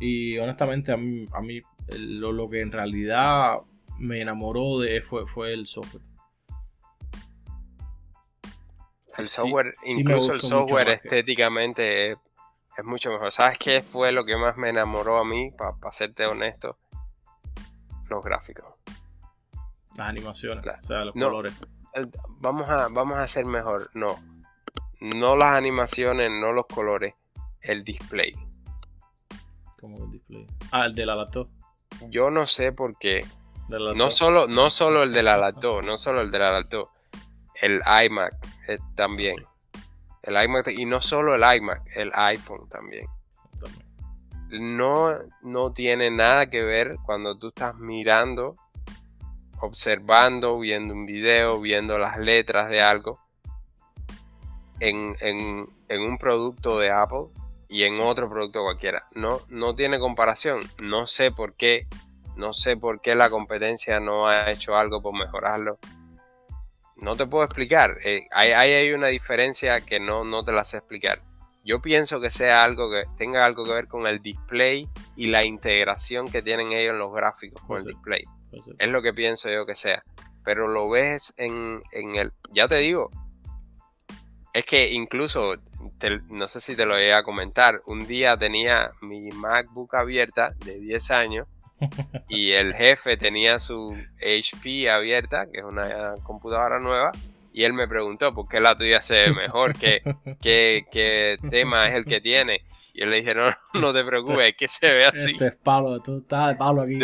Y honestamente, a mí, a mí lo, que en realidad me enamoró de fue, fue el software. El software, incluso el software estéticamente es mucho mejor. ¿Sabes qué fue lo que más me enamoró a mí, para serte honesto? Los gráficos. Las animaciones, o sea, los colores. Vamos a, vamos a hacer mejor. No. No las animaciones, no los colores. El display. ¿Cómo el display? Ah, el de la laptop. Yo no sé por qué. No solo, no solo el de la laptop, no solo el de la laptop. El iMac eh, también. El iMac y no solo el iMac, el iPhone también. No, no tiene nada que ver cuando tú estás mirando, observando, viendo un video, viendo las letras de algo en, un producto de Apple y en otro producto cualquiera. No, no tiene comparación. No sé por qué. No sé por qué la competencia no ha hecho algo por mejorarlo no te puedo explicar. Eh, ahí hay, una diferencia que no, no te la sé explicar. Yo pienso que sea algo que tenga algo que ver con el display y la integración que tienen ellos en los gráficos con el display. Es lo que pienso yo que sea. Pero lo ves en, en el... Ya te digo. Es que incluso, no sé si te lo voy a comentar, un día tenía mi MacBook abierta de 10 años y el jefe tenía su HP abierta, que es una computadora nueva, y él me preguntó por qué la tuya se ve mejor, qué, qué, tema es el que tiene. Y yo le dije, no, no te preocupes, es que se ve así. Esto es tú estás de palo aquí.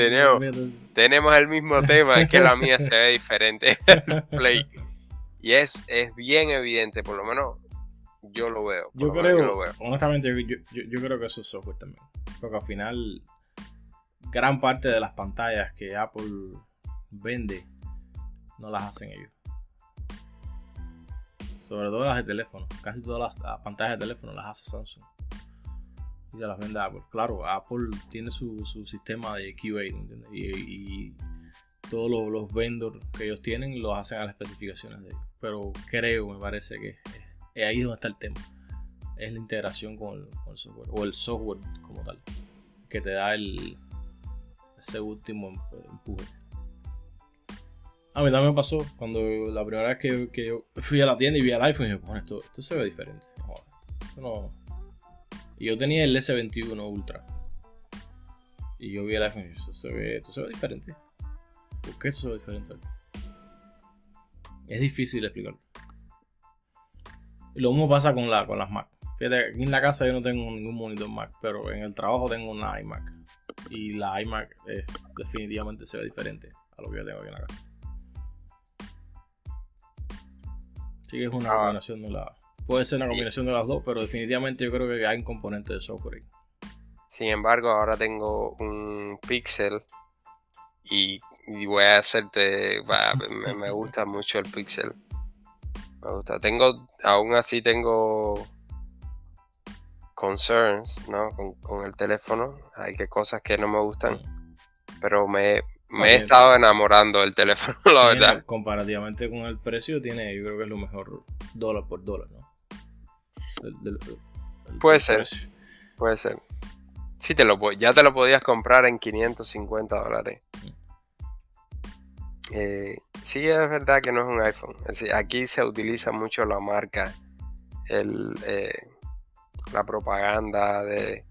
Tenemos, el mismo tema, es que la mía se ve diferente. Play. Y es, es bien evidente, por lo menos yo lo veo. Yo creo, honestamente, yo, yo, yo, creo que eso es software también. Porque al final gran parte de las pantallas que Apple vende no las hacen ellos. Sobre todo las de teléfono. Casi todas las, pantallas de teléfono las hace Samsung. Y se las vende Apple. Claro, Apple tiene su, sistema de QA, Y, todos los, vendors que ellos tienen los hacen a las especificaciones de ellos. Pero creo, me parece que es, ahí donde está el tema. Es la integración con el software. O el software como tal. Que te da el, ese último empuje. A mí también me pasó cuando la primera vez que, yo fui a la tienda y vi el iPhone y dije, bueno, esto, esto se ve diferente. Y yo tenía el S21 Ultra. Y yo vi el iPhone y esto se ve, esto se ve diferente. ¿Por qué esto se ve diferente? Es difícil explicarlo. Y lo mismo pasa con, la, con las Mac. Fíjate, en la casa yo no tengo ningún monitor Mac, pero en el trabajo tengo una iMac. Y la iMac eh, definitivamente se ve diferente a lo que yo tengo aquí en la casa. Sí que es una Ah. combinación de la... Puede ser una Sí. combinación de las dos, pero definitivamente yo creo que hay un componente de software ahí. Sin embargo, ahora tengo un Pixel y, y voy a hacerte, va, me, me gusta mucho el Pixel. Me gusta. Tengo, aún así tengo concerns, ¿no? Con, con el teléfono. Hay que cosas que no me gustan, pero me, me he estado enamorando del teléfono, la verdad. comparativamente con el precio, tiene, yo creo que es lo mejor dólar por dólar, ¿no? Del- del- del- Puede ser. precio. Puede ser. Sí, te lo, ya te lo podías comprar en 550 dólares. Eh, sí, es verdad que no es un iPhone. Es decir, aquí se utiliza mucho la marca, el, eh, la propaganda de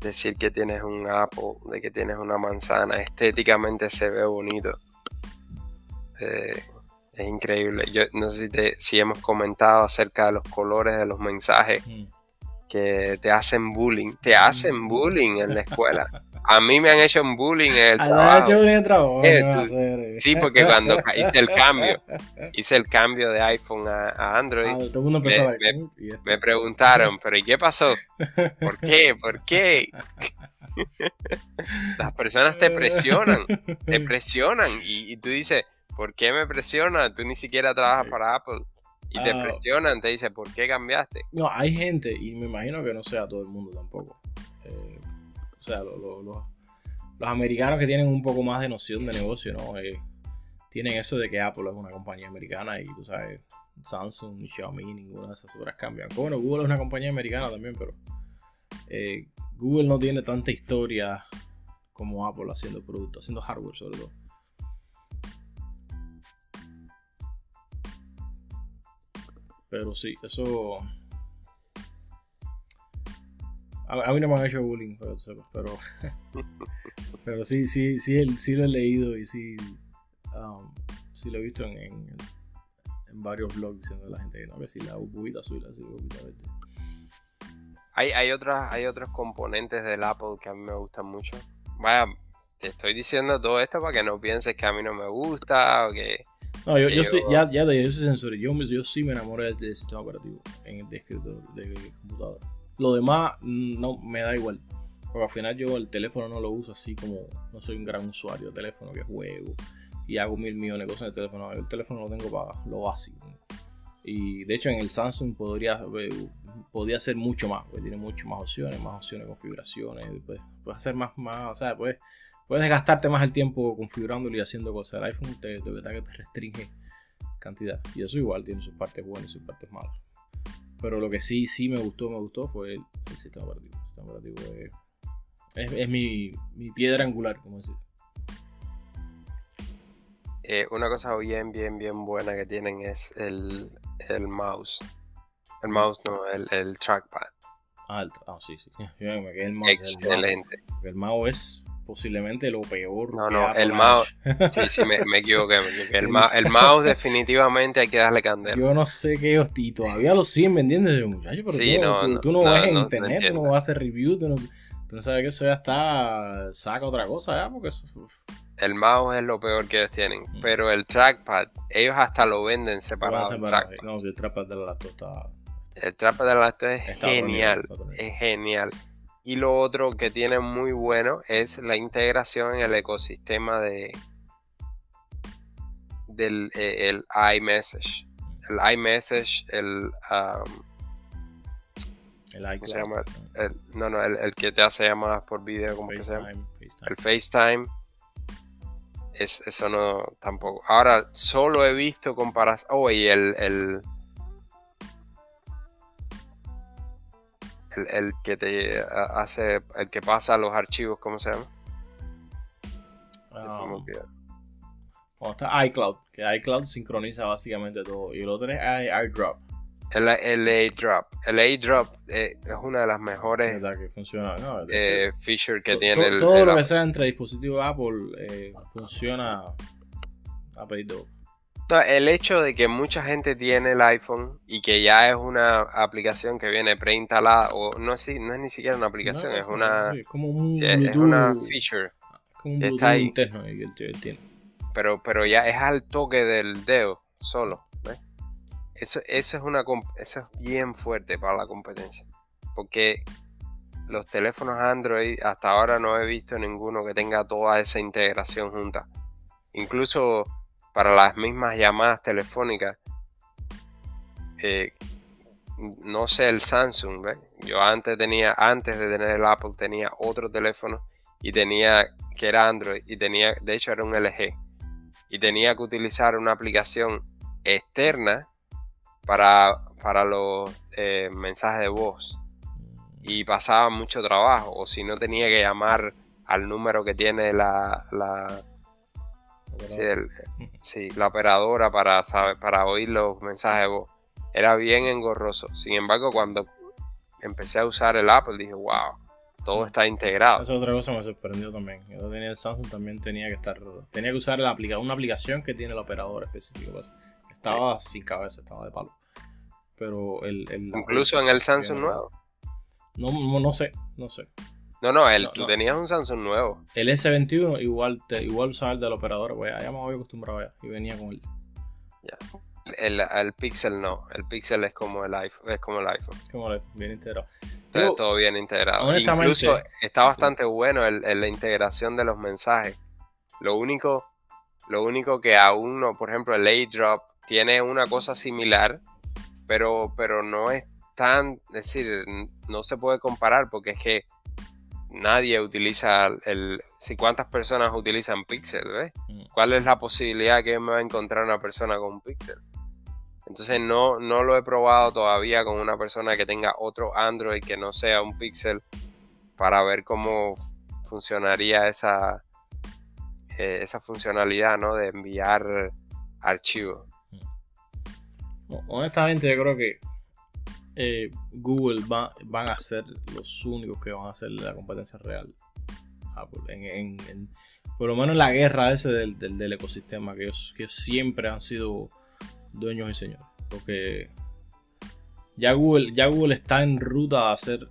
decir que tienes un Apple, de que tienes una manzana. Estéticamente se ve bonito. Eh, es increíble. Yo no sé si, te- hemos comentado acerca de los colores de los mensajes Mm. Que te hacen bullying. Te hacen bullying en la escuela. A mí me han hecho un bullying en el trabajo. Sí, porque cuando hice el cambio, hice el cambio de iPhone a, a Android, Ah, todo el mundo me- me- esto. me preguntaron, pero ¿y qué pasó? ¿Por qué? ¿Por qué? Las personas te presionan, te presionan y, y tú dices, ¿por qué me presionan? Tú ni siquiera trabajas para Apple. Y te Ah. presionan, te dicen, ¿por qué cambiaste? No, hay gente, y me imagino que no sea todo el mundo tampoco. Eh, o sea, lo- lo- lo- los americanos que tienen un poco más de noción de negocio, ¿no? Eh, tienen eso de que Apple es una compañía americana y tú sabes, Samsung, Xiaomi, ninguna de esas otras cambian. Bueno, Google es una compañía americana también, pero eh, Google no tiene tanta historia como Apple haciendo productos, haciendo hardware sobre todo. Pero sí, eso. A, a mí no me han hecho bullying, pero, pero, pero sí, sí, sí, sí lo he leído y sí, um, sí lo he visto en, en, en varios blogs diciendo a la gente que no, que si la burbujita azul, así la burbujita verde. Hay, hay, otras, hay otros componentes del Apple que a mí me gustan mucho. Vaya, te estoy diciendo todo esto para que no pienses que a mí no me gusta o que... No, yo, yo, sí, ya, ya te yo soy sensor. Yo, me- yo sí me enamoré del, sistema operativo en el de escritorio, de computadora. Lo demás mm, no me da igual. Porque al final yo el teléfono no lo uso así como no soy un gran usuario de teléfono que juego y hago mil millones de cosas en el teléfono. El teléfono lo tengo para lo básico. Y de hecho en el Samsung podría, eh, podría hacer mucho más, porque tiene mucho más opciones, más opciones, configuraciones. Puedes, puedes hacer más, más, o sea, puedes, puedes gastarte más el tiempo configurándolo y haciendo cosas. El iPhone te, de verdad que te restringe cantidad. Y eso igual tiene sus partes buenas y sus partes malas. Pero lo que sí, sí me gustó, me gustó fue el, el sistema operativo. El sistema operativo es, es, es mi, mi piedra angular, como decir. eh, una cosa bien, bien, bien buena que tienen es el, el mouse. El mouse, no, el, el trackpad. Ah, el, ah, sí, sí. Yo me quedé el mouse. El mouse, Excelente. el mouse es posiblemente lo peor. No, que no, Apple el mouse-. Sí, sí, me, me equivoqué. me equivoqué. El, mouse definitivamente hay que darle candela. Yo no sé qué ellos y todavía lo siguen vendiendo ese muchacho, pero Sí, tú, no, tú, no, tú no, ves en internet, tú no vas a hacer review, tú no, tú no sabes que eso ya está, saca otra cosa ya, porque eso, El mouse es lo peor que ellos tienen. Mm. Pero el trackpad, ellos hasta lo venden separado. el separar. trackpad. No, si el trackpad de la laptop está... El trackpad de la laptop es Está genial. Es genial. Y lo otro que tiene muy bueno es la integración en el ecosistema de del eh, el iMessage. El iMessage, el, um, El ¿cómo iCloud. se llama? el- no, no, el, el que te hace llamadas por video, ¿cómo que se llama? FaceTime. El FaceTime. Es, eso no, tampoco. Ahora, solo he visto comparación. Oh, y el, el, el, el que te hace, el que pasa los archivos, ¿cómo se llama? Olvidó. cuando está iCloud, que iCloud sincroniza básicamente todo. Y el otro es iDrop. El, el A-Drop. El A-Drop eh, es una de las mejores ¿Verdad que funciona? No, eh, features que to- tiene to- el, todo el lo que sea entre dispositivos Apple eh, funciona a pedido. El hecho de que mucha gente tiene el iPhone y que ya es una aplicación que viene preinstalada, o no es, no es ni siquiera una aplicación, No, es una, sí, es como un sí, es Bluetooth, una feature. como un está ahí. interno que él tiene. pero, pero ya es al toque del dedo solo. ¿ves? Eso, eso, es una, eso es bien fuerte para la competencia. Porque los teléfonos Android hasta ahora no he visto ninguno que tenga toda esa integración junta. Incluso para las mismas llamadas telefónicas. eh, no sé el Samsung, ¿ves? Yo antes tenía, antes de tener el Apple, tenía otro teléfono y tenía, que era Android, y tenía, de hecho era un LG y tenía que utilizar una aplicación externa para, para los eh, mensajes de voz y pasaba mucho trabajo o si no tenía que llamar al número que tiene la, la, sí, el- sí, la operadora para, saber, para oír los mensajes de voz era bien engorroso sin embargo cuando empecé a usar el Apple dije wow todo está integrado Esa es otra cosa que me sorprendió también. Yo tenía el Samsung también tenía que estar. Tenía que usar la aplica una aplicación que tiene el operador específico. pues. Estaba sin cabeza, estaba de palo. Pero el. el incluso en el Samsung nuevo No, no, no sé, no sé. No no, el, No, tú no. tenías un Samsung nuevo El S21 igual te, igual usaba el del operador, pues ya me había acostumbrado ya. Y venía con él. El, el Pixel no, el Pixel es como el iPhone, es como el iPhone, Como le- bien integrado. Yo- todo bien integrado. honestamente- Incluso está bastante bueno el, el- la integración de los mensajes. Lo único, lo único que aún no, por ejemplo, el AirDrop tiene una cosa similar, pero, pero no es tan, es decir, no se puede comparar porque es que nadie utiliza el, si cuántas personas utilizan Pixel, ¿ves? Mm. ¿Cuál es la posibilidad que me va a encontrar una persona con un Pixel? Entonces no, no lo he probado todavía con una persona que tenga otro Android que no sea un Pixel para ver cómo funcionaría esa, eh, esa funcionalidad ¿no? de enviar archivos. No, honestamente, yo creo que eh, Google va, van a ser los únicos que van a hacer la competencia real. Apple, en- por lo menos en la guerra ese del, del- ecosistema, que ellos siempre han sido dueños y señores. Porque ya Google, ya Google está en ruta a hacer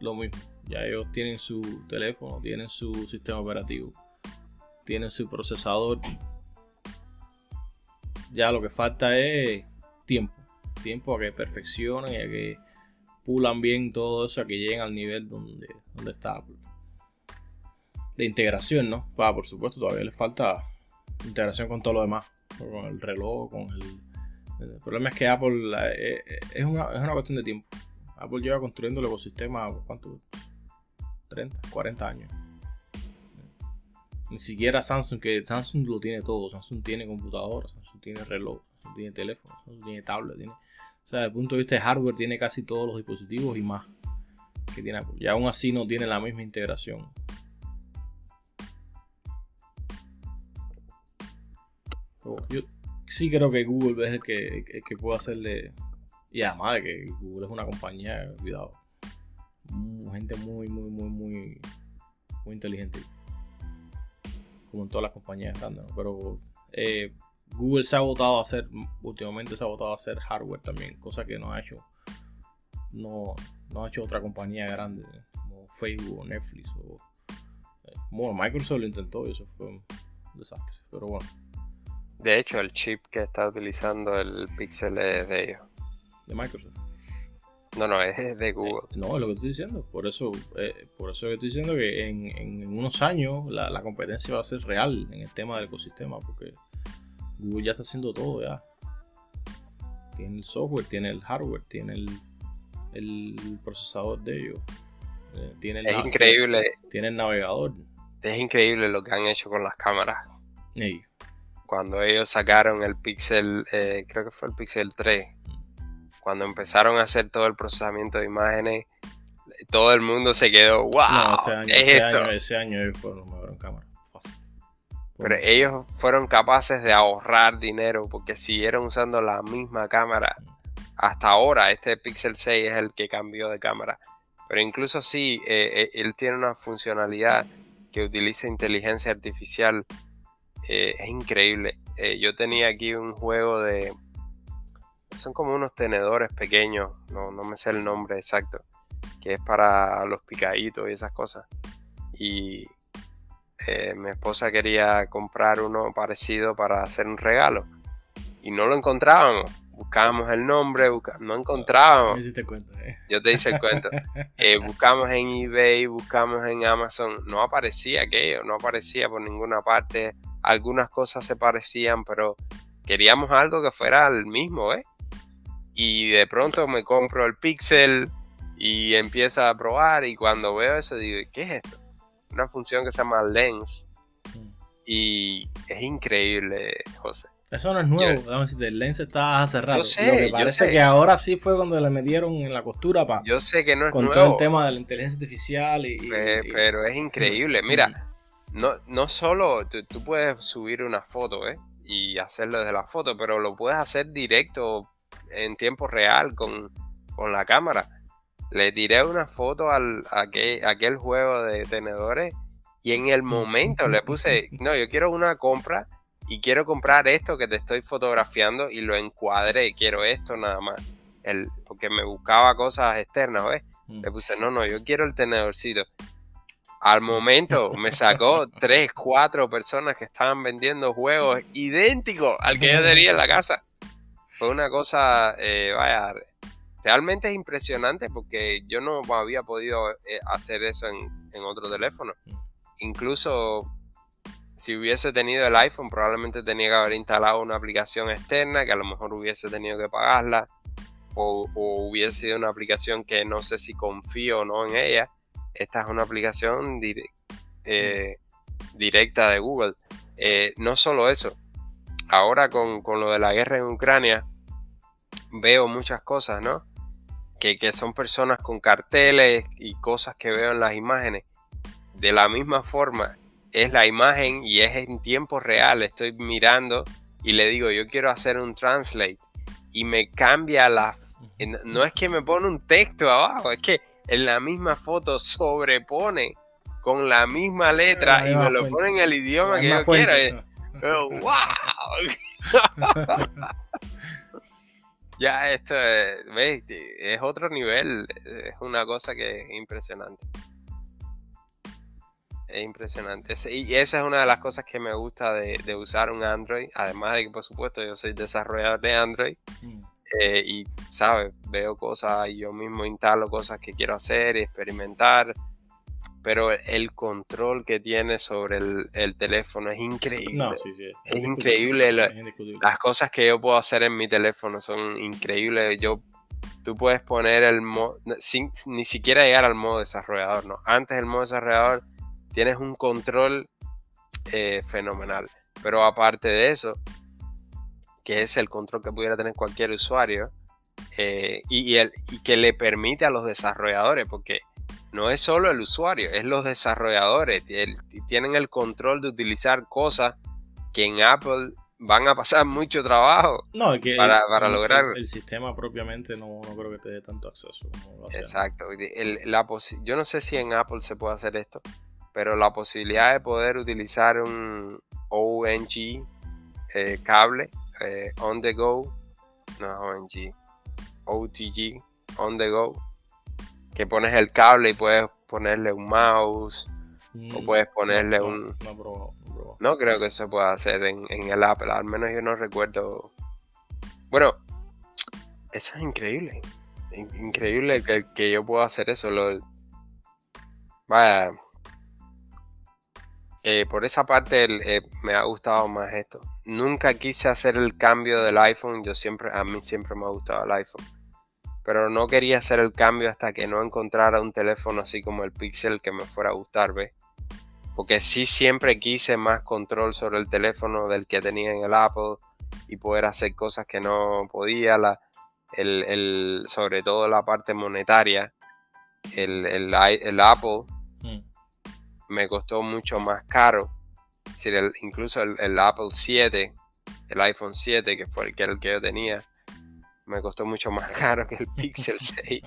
lo mismo. Ya ellos tienen su teléfono, tienen su sistema operativo, tienen su procesador. Ya lo que falta es tiempo. Tiempo a que perfeccionen y a que pulan bien todo eso, a que lleguen al nivel donde, donde está Apple. De integración, ¿no? Pa, por supuesto, todavía les falta integración con todo lo demás. Con el reloj, con el... El problema es que Apple eh, eh, es, una, es una cuestión de tiempo. Apple lleva construyendo el ecosistema, ¿cuánto? 30, 40 años. Ni siquiera Samsung, que Samsung lo tiene todo. Samsung tiene computadora, Samsung tiene reloj, Samsung tiene teléfono, Samsung tiene tablet. Tiene, o sea, desde el punto de vista de hardware, tiene casi todos los dispositivos y más que tiene Apple. Y aún así no tiene la misma integración. Pero Yo sí creo que Google es el que, el que puede hacerle. Y además de que Google es una compañía, cuidado. Gente muy, muy, muy, muy, muy inteligente. Como en todas las compañías grandes, ¿no? Pero eh, Google se ha votado a hacer, últimamente se ha votado a hacer hardware también, cosa que no ha hecho, no, no ha hecho otra compañía grande, como Facebook o Netflix o, eh, bueno, Microsoft lo intentó y eso fue un desastre, pero bueno, De hecho, el chip que está utilizando el Pixel es de ellos. de Microsoft. No, no, es de Google. Eh, no, es lo que estoy diciendo. Por eso, eh, por eso que estoy diciendo que en, en- en unos años la, la competencia va a ser real en el tema del ecosistema, porque Google ya está haciendo todo ya. Tiene el software, tiene el hardware, tiene el, el procesador de ellos. eh, tiene el Es increíble, Tiene el navegador. es increíble lo que han hecho con las cámaras. Ey, Cuando ellos sacaron el Pixel, eh, creo que fue el Pixel 3, cuando empezaron a hacer todo el procesamiento de imágenes, todo el mundo se quedó, wow, no, ese año, ¿qué es ese esto? año, ese en cámara. Pero ellos fueron capaces de ahorrar dinero porque siguieron usando la misma cámara hasta ahora este Pixel 6 es el que cambió de cámara. Pero incluso sí, eh, eh, él tiene una funcionalidad que utiliza inteligencia artificial. Eh, es increíble. yo tenía aquí un juego de... Son como unos tenedores pequeños, no, no me sé el nombre exacto, que es para los picaditos y esas cosas. Y mi esposa quería comprar uno parecido para hacer un regalo. Y no lo encontrábamos buscábamos el nombre, no encontrábamos. ¿eh? Yo te hice el cuento. Eh, buscamos en eBay, buscamos en Amazon, no aparecía aquello, no aparecía por ninguna parte. Algunas cosas se parecían, pero queríamos algo que fuera el mismo, ¿eh? Y de pronto me compro el Pixel y empiezo a probar y cuando veo eso digo, ¿qué es esto? Una función que se llama Lens. Mm. Y es increíble, José. Eso no es nuevo, vamos a decirte, el lens está cerrado. Yo sé, Lo que parece que ahora sí fue cuando le metieron en la costura para. Yo sé que no es con todo el tema de la inteligencia artificial y. pero, es increíble. Mira, no, no solo tú, puedes subir una foto, ¿eh? Y hacerlo desde la foto, pero lo puedes hacer directo en tiempo real con, la cámara. Le tiré una foto al, a aquel, aquel juego de tenedores y en el momento le puse, no, yo quiero una compra y quiero comprar esto que te estoy fotografiando y lo encuadré, quiero esto nada más. El, porque me buscaba cosas externas, ¿ves? Le mm. puse, no, no, yo quiero el tenedorcito. Al momento me sacó tres, cuatro personas que estaban vendiendo juegos idénticos al que yo tenía en la casa. Fue una cosa, eh, vaya, realmente es impresionante porque yo no había podido eh, hacer eso en, en otro teléfono. Mm. Incluso si hubiese tenido el iPhone, probablemente tenía que haber instalado una aplicación externa que a lo mejor hubiese tenido que pagarla. O, hubiese sido una aplicación que no sé si confío o no en ella. Esta es una aplicación eh, directa de Google. Eh, no solo eso. Ahora con, lo de la guerra en Ucrania, veo muchas cosas, ¿no? Que, que son personas con carteles y cosas que veo en las imágenes. De la misma forma, es la imagen y es en tiempo real. Estoy mirando y le digo, yo quiero hacer un translate y me cambia la... No es que me pone un texto abajo, es que en la misma foto sobrepone con la misma letra y me lo pone en el idioma que yo quiero. ¡Wow! ya esto es, es otro nivel, es una cosa que es impresionante es impresionante. Y esa es una de las cosas que me gusta de, usar un Android. Además de que, por supuesto, yo soy desarrollador de Android. Mm. Eh, y, ¿sabes? Veo cosas y yo mismo instalo cosas que quiero hacer y experimentar. Pero el control que tiene sobre el, teléfono es increíble. Es, increíble. las cosas que yo puedo hacer en mi teléfono son increíbles. Yo tú puedes poner el modo, sin, ni siquiera llegar al modo desarrollador, ¿no? Antes el modo desarrollador tienes un control eh, fenomenal. Pero aparte de eso, que es el control que pudiera tener cualquier usuario, eh, y, el, que le permite a los desarrolladores, porque no es solo el usuario, es los desarrolladores, tienen el control de utilizar cosas que en Apple van a pasar mucho trabajo para, lograr. El, sistema propiamente no, creo que te dé tanto acceso. Exacto. la yo no sé si en Apple se puede hacer esto, pero la posibilidad de poder utilizar un ONG eh, cable eh, on the go, no ONG, OTG, on the go, que pones el cable y puedes ponerle un mouse o puedes ponerle un... No, creo que se pueda hacer en, el Apple, al menos yo no recuerdo. Bueno, eso es increíble. Increíble que, que yo pueda hacer eso. Lo, vaya, eh, por esa parte eh, me ha gustado más esto. Nunca quise hacer el cambio del iPhone. Yo siempre, a mí siempre me ha gustado el iPhone. Pero no quería hacer el cambio hasta que no encontrara un teléfono así como el Pixel que me fuera a gustar, ¿ves? Porque sí siempre quise más control sobre el teléfono del que tenía en el Apple y poder hacer cosas que no podía. La, el, sobre todo la parte monetaria. El, el Apple me costó mucho más caro. incluso el, Apple 7, el iPhone 7, que fue el que, el que yo tenía, me costó mucho más caro que el Pixel 6.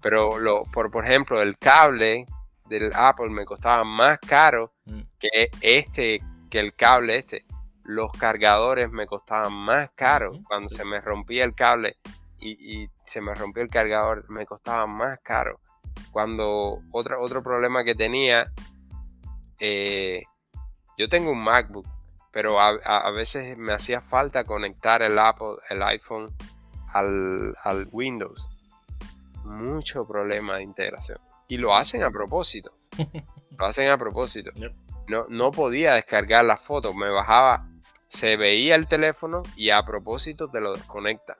Pero lo, por, por ejemplo, el cable del Apple me costaba más caro Mm. que este, que el cable este. Los cargadores me costaban más caro cuando se me rompía el cable y, y se me rompió el cargador, me costaba más caro. Cuando otro, otro problema que tenía, eh, yo tengo un MacBook, pero a, a- a veces me hacía falta conectar el Apple, el iPhone al, al Windows. Mucho problema de integración. Y lo hacen a propósito. Lo hacen a propósito. No, no podía descargar las fotos. Me bajaba, se veía el teléfono y a propósito te lo desconecta.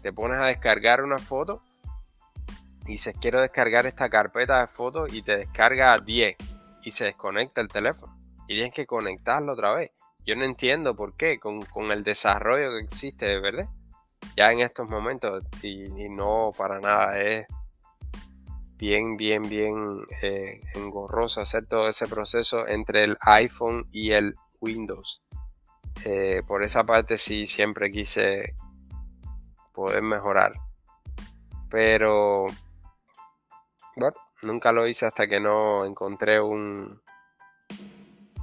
Te pones a descargar una foto y dices quiero descargar esta carpeta de fotos y te descarga 10 y se desconecta el teléfono. Y tienes que conectarlo otra vez. Yo no entiendo por qué, con, con el desarrollo que existe, de verdad. Ya en estos momentos, y, no para nada, es bien, bien, bien eh, engorroso hacer todo ese proceso entre el iPhone y el Windows. Eh, por esa parte sí siempre quise poder mejorar. Pero nunca lo hice hasta que no encontré un,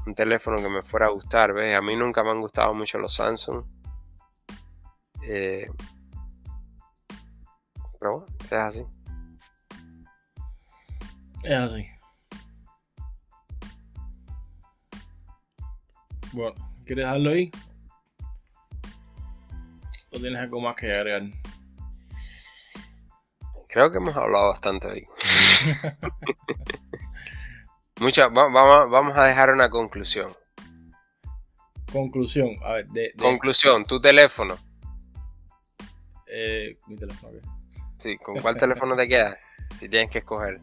un teléfono que me fuera a gustar. ¿ves? A mí nunca me han gustado mucho los Samsung. Eh, pero bueno, es así. Es así. Bueno, ¿quieres dejarlo ahí? ¿O tienes algo más que agregar? Creo que hemos hablado bastante hoy. Mucha, va- vamos, vamos a dejar una conclusión. Conclusión, a ver, de, de- Conclusión, tu teléfono. Eh, mi teléfono, ok. Sí, ¿con cuál teléfono te quedas? Si tienes que escoger.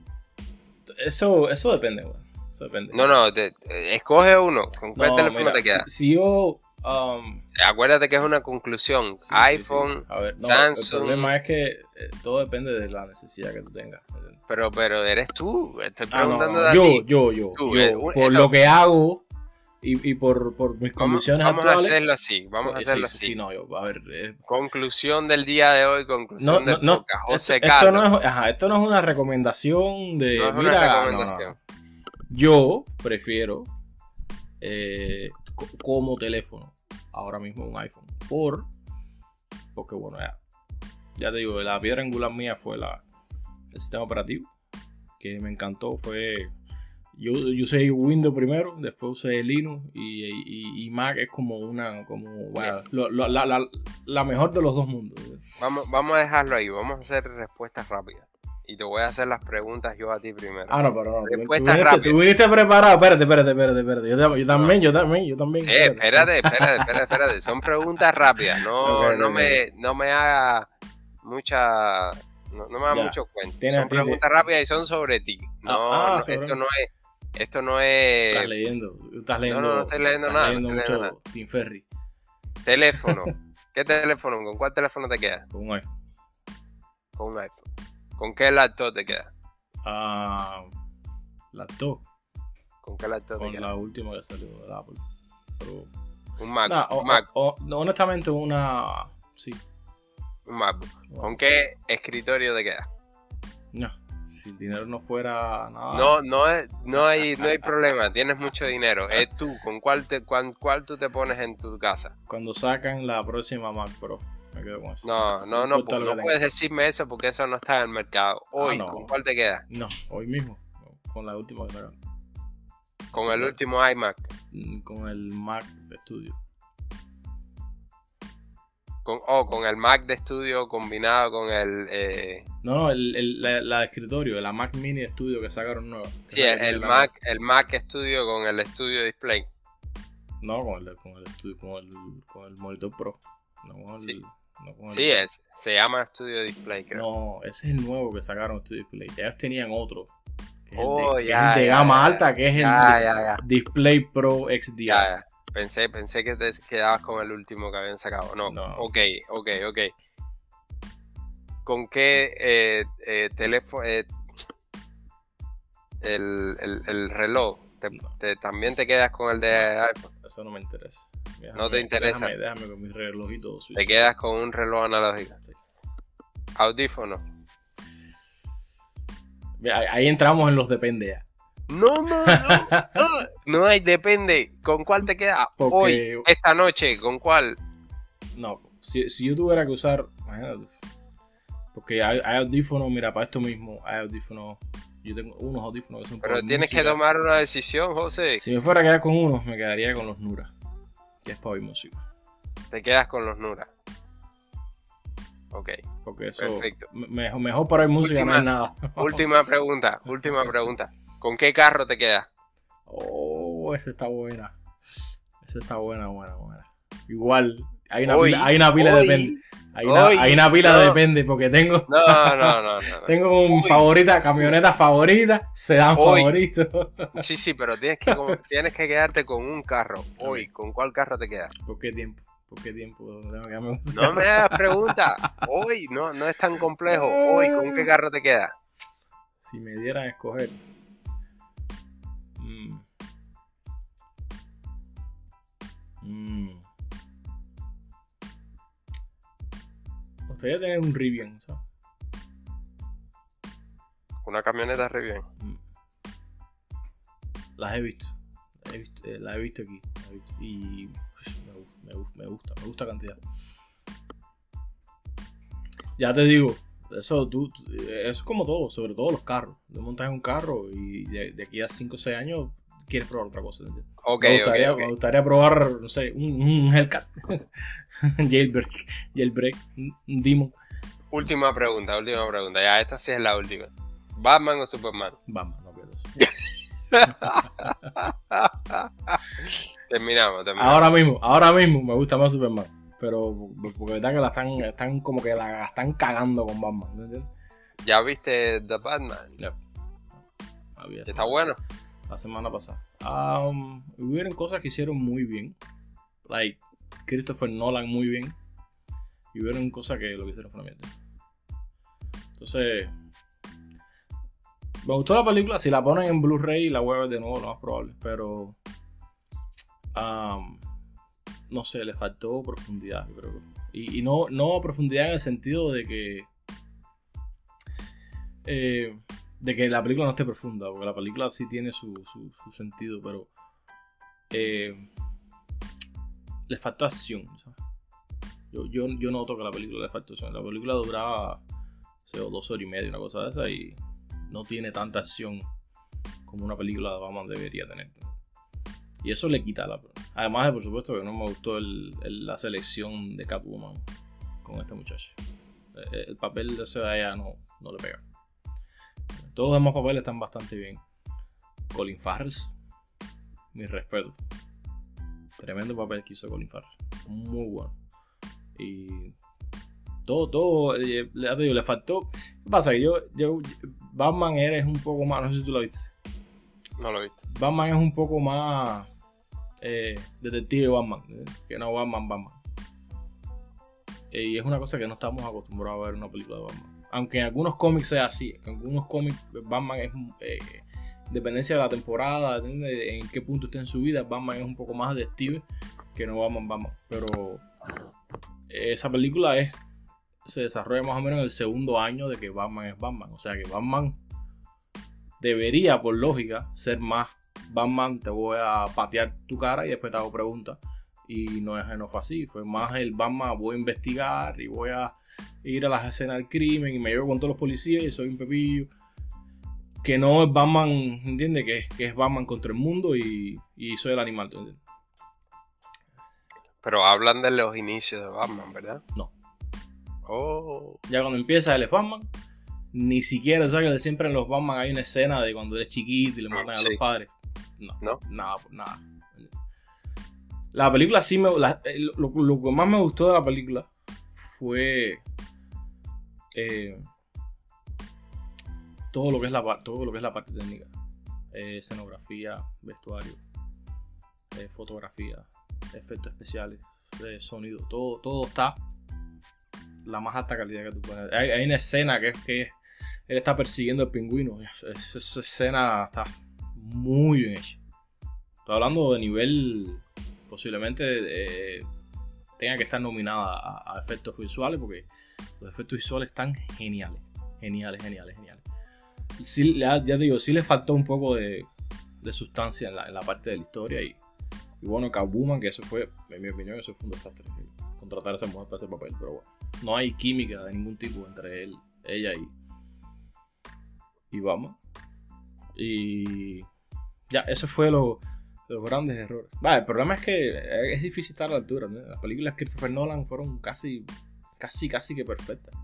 Eso, eso depende, güey. Eso depende. No, no, te- te- escoge uno. ¿Con cuál No, teléfono mira, te quedas? Si, si yo. um, Acuérdate que es una conclusión. sí, iPhone, sí. A ver, no, Samsung. El problema es que eh, todo depende de la necesidad que tú tengas. pero, pero eres tú. Estoy Ah, no, preguntando a yo, ti. yo, yo, Tú, yo, eh, por esto- lo que hago y, y por, por mis Vamos, condiciones vamos a hacerlo así. Vamos a Sí, hacerlo sí, así. sí, no, yo, a ver, eh, Conclusión del día de hoy, conclusión no, del no, esto, José esto Carlos. no es, ajá, esto no es una recomendación de, No es una mira, recomendación. yo prefiero eh, co- como teléfono ahora mismo un iPhone, por, porque bueno, ya, ya te digo, la piedra angular mía fue la, el sistema operativo, que me encantó, fue, yo, yo usé Windows primero, después usé Linux y, y- y Mac es como una, como, bueno, lo- lo- la, la- la mejor de los dos mundos. Vamos, vamos a dejarlo ahí. Vamos a hacer respuestas rápidas. Y te voy a hacer las preguntas yo a ti primero. Ah, no, pero no. Tú, tú viniste, tú viniste preparado. Espérate, espérate, espérate, espérate. Yo, tam- yo también, yo también, yo también. Sí, espérate, espérate, espérate, espérate. Son preguntas rápidas. No, no, me, no me haga mucha. No, no me haga Ya. mucho cuento. Tiene- son tiene- preguntas rápidas y son sobre ti. No, Ah, no, sobre esto mí. no es. Esto no es. Estás leyendo. Estás leyendo. no, no estoy leyendo estás nada, leyendo no estoy mucho leyendo Tim Ferry Teléfono. ¿Qué teléfono? ¿Con cuál teléfono te quedas? con un iPhone. Con un iPhone. ¿Con qué laptop te quedas? Ah, laptop. ¿Con qué laptop te Con quedas? la última que salió de Apple. Pero. Un Mac. Nah, o- un Mac. o- honestamente, una. Sí. Un MacBook. ¿Con qué escritorio te quedas? No. Si el dinero no fuera nada. No, no, es, no, hay, no hay problema, tienes mucho dinero. Es tú, ¿con cuál, te, cuán- cuál tú te pones en tu casa? Cuando sacan la próxima Mac Pro. Me quedo con eso. No, no, no, no que puedes decirme eso porque eso no está en el mercado. Hoy, no. ¿con cuál te quedas? No, hoy mismo. Con la última que. Con el último iMac. Mm, Con el Mac de estudio. Con, oh, con el Mac de estudio combinado con el... eh, No, no, el, el- la, la de escritorio, la Mac Mini de estudio que sacaron nueva. sí, el, el Mac, el Mac Studio con el Studio Display. No, con el, con el estudio, con el, con el monitor Pro. No con el. Sí. no con el- Sí, es, se llama Studio Display, creo. No, ese es el nuevo que sacaron Studio Display. Ya ellos tenían otro. Que es el Oh, de, que ya, es de ya, gama ya, alta, que es el. Display Pro XDR. Pensé, pensé que te quedabas con el último que habían sacado. No, No. ok, ok, ok. ¿Con qué eh, eh, teléfono, eh, el, el- el reloj, te- No. te- también te quedas con el de iPhone? Eso no me interesa. No te interesa. Déjame, déjame con mi relojito suizo. Te quedas con un reloj analógico. Sí. Audífono. Ahí, ahí entramos en los depende ya. No, no, no. No, no hay, depende. ¿Con cuál te? Porque- Hoy, esta noche, ¿con cuál? No, si, si yo tuviera que usar. Imagínate. Porque hay, hay audífonos, mira, para esto mismo, hay audífonos. Yo tengo unos audífonos que son Pero tienes que tomar una decisión, José. Si me fuera a quedar con unos, me quedaría con los Nura. Que es para oír música. Te quedas con los Nura. Ok. Porque eso. Perfecto. me- Mejor, mejor para oír música no es nada. Última pregunta, última pregunta. ¿Con qué carro te quedas? Oh, esa está buena. Esa está buena, buena, buena. Igual, hay una Hoy, pila, hay una pila hoy, depende. Hay una, hoy, hay una pila no. depende porque tengo, No, no, no, no. tengo Hoy. favorita, camioneta favorita, sedán favorito. Sí, sí, pero tienes que, tienes que quedarte con un carro. Hoy, ¿con cuál carro te quedas? ¿Por qué tiempo? ¿Por qué tiempo? No me hagas preguntas. Hoy, no, no es tan complejo. Hoy, ¿con qué carro te quedas? Si me dieran a escoger. Mm. Me gustaría tener un Rivian, ¿sabes? Una camioneta re bien. Mm. Las he visto. Las he visto, eh, las he visto aquí. las he visto. Y pues, me, me me gusta, me gusta cantidad. Ya te digo, eso, tú, tú- eso es como todo, sobre todo los carros. Te montas en un carro y de, de aquí a 5 o 6 años quieres probar otra cosa. ¿entiendes? Ok, me, gustaría, ok. me gustaría probar, no sé, un, un Hellcat. jailbreak, jailbreak, un Demon. Última pregunta, última pregunta. Ya, esta sí es la última. ¿Batman o Superman? Vamos, no pierdas. Terminamos, terminamos. Ahora mismo, ahora mismo me gusta más Superman. Pero porque verdad que la están, están como que la están cagando con Batman. ¿no entiendes? ¿Ya viste The Batman? Había Está bueno. La semana pasada. Um, hubieron cosas que hicieron muy bien. Like Christopher Nolan muy bien. Y hubieron cosas que lo que hicieron fue una mierda. Entonces. Me gustó la película. Si la ponen en Blu-ray, la voy de nuevo, lo más probable. Pero. um, no sé, le faltó profundidad, yo creo. Y, y no, no profundidad en el sentido de que. eh, de que la película no esté profunda, porque la película sí tiene su, su- sentido, pero eh, le faltó acción. Yo, yo, yo noto que la película le faltó acción. La película duraba no sé, dos horas y media, una cosa de esa, y no tiene tanta acción como una película de Batman debería tener. Y eso le quita la. Además, de, por supuesto, que no me gustó el- la selección de Catwoman con este muchacho. Eh, El papel de de ella no, no le pega. Todos los demás papeles están bastante bien. Colin Farrell, mi respeto. Tremendo papel que hizo Colin Farrell. Muy bueno. Y todo, todo, eh, ya te digo, le faltó. ¿Qué pasa? Que yo, yo, Batman eres un poco más, no sé si tú lo viste. No lo he visto. Batman es un poco más eh, detective Batman, ¿eh? que no Batman, Batman. Eh, y es una cosa que no estamos acostumbrados a ver en una película de Batman. Aunque en algunos cómics sea así, en algunos cómics Batman es, eh, dependencia de la temporada, en qué punto está en su vida, Batman es un poco más detective que no Batman, Batman. Pero eh, esa película es se desarrolla más o menos en el segundo año de que Batman es Batman. O sea que Batman debería, por lógica, ser más Batman, te voy a patear tu cara y después te hago preguntas. Y no, es, no fue así, fue más el Batman, voy a investigar y voy a ir a las escenas del crimen y me llevo con todos los policías y soy un pepillo. Que no es Batman, ¿entiendes? Que, es- que es Batman contra el mundo y, y soy el animal, ¿tú entiendes? Pero hablan de los inicios de Batman, ¿verdad? No. Oh. Ya cuando empieza él es Batman, ni siquiera, sea que siempre en los Batman hay una escena de cuando él es chiquito y le matan a los padres. No, ¿No? nada, nada. La película sí me. eh, lo, lo que más me gustó de la película fue. eh, todo lo que es la todo lo que es la parte técnica. Eh, escenografía, vestuario, fotografía, efectos especiales, sonido, todo, todo está la más alta calidad que tú puedes. Hay, una escena que es que él está persiguiendo al pingüino. Es- es- Esa escena está muy bien hecha. Estoy hablando de nivel posiblemente eh, tenga que estar nominada a, efectos visuales porque los efectos visuales están geniales, geniales, geniales, geniales. Sí, ya, digo, sí le faltó un poco de, sustancia en la, parte de la historia y, y bueno, Kabuman, que eso fue, en mi opinión, eso fue un desastre. Contratar a esa mujer para ese papel, pero bueno, no hay química de ningún tipo entre él, ella y, y vamos. Y ya, eso fue lo, los grandes errores. el problema es que es difícil estar a la altura. Las películas de Christopher Nolan fueron casi, casi, casi que perfectas.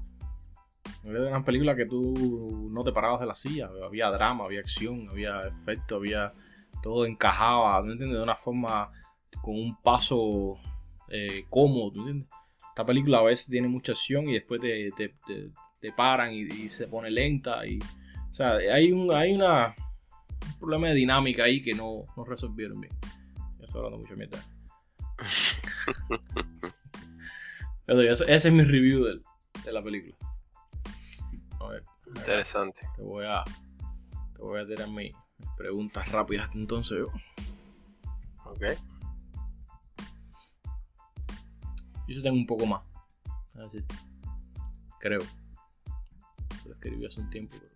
Era una película que tú no te parabas de la silla. Había drama, había acción, había efecto, había todo encajaba, ¿me entiendes? De una forma con un paso eh, cómodo, ¿me entiendes? Esta película a veces tiene mucha acción y después te, te, paran y, y, se pone lenta. Y, o sea, hay, un, hay una, un problema de dinámica ahí que no, no resolvieron bien. Ya estoy hablando mucho mierda. ese, es mi review de, de la película. A ver, Interesante. Te voy a, te voy a tirar mis preguntas rápidas entonces yo. Ok. Yo tengo un poco más. Creo. Lo escribí hace un tiempo, pero.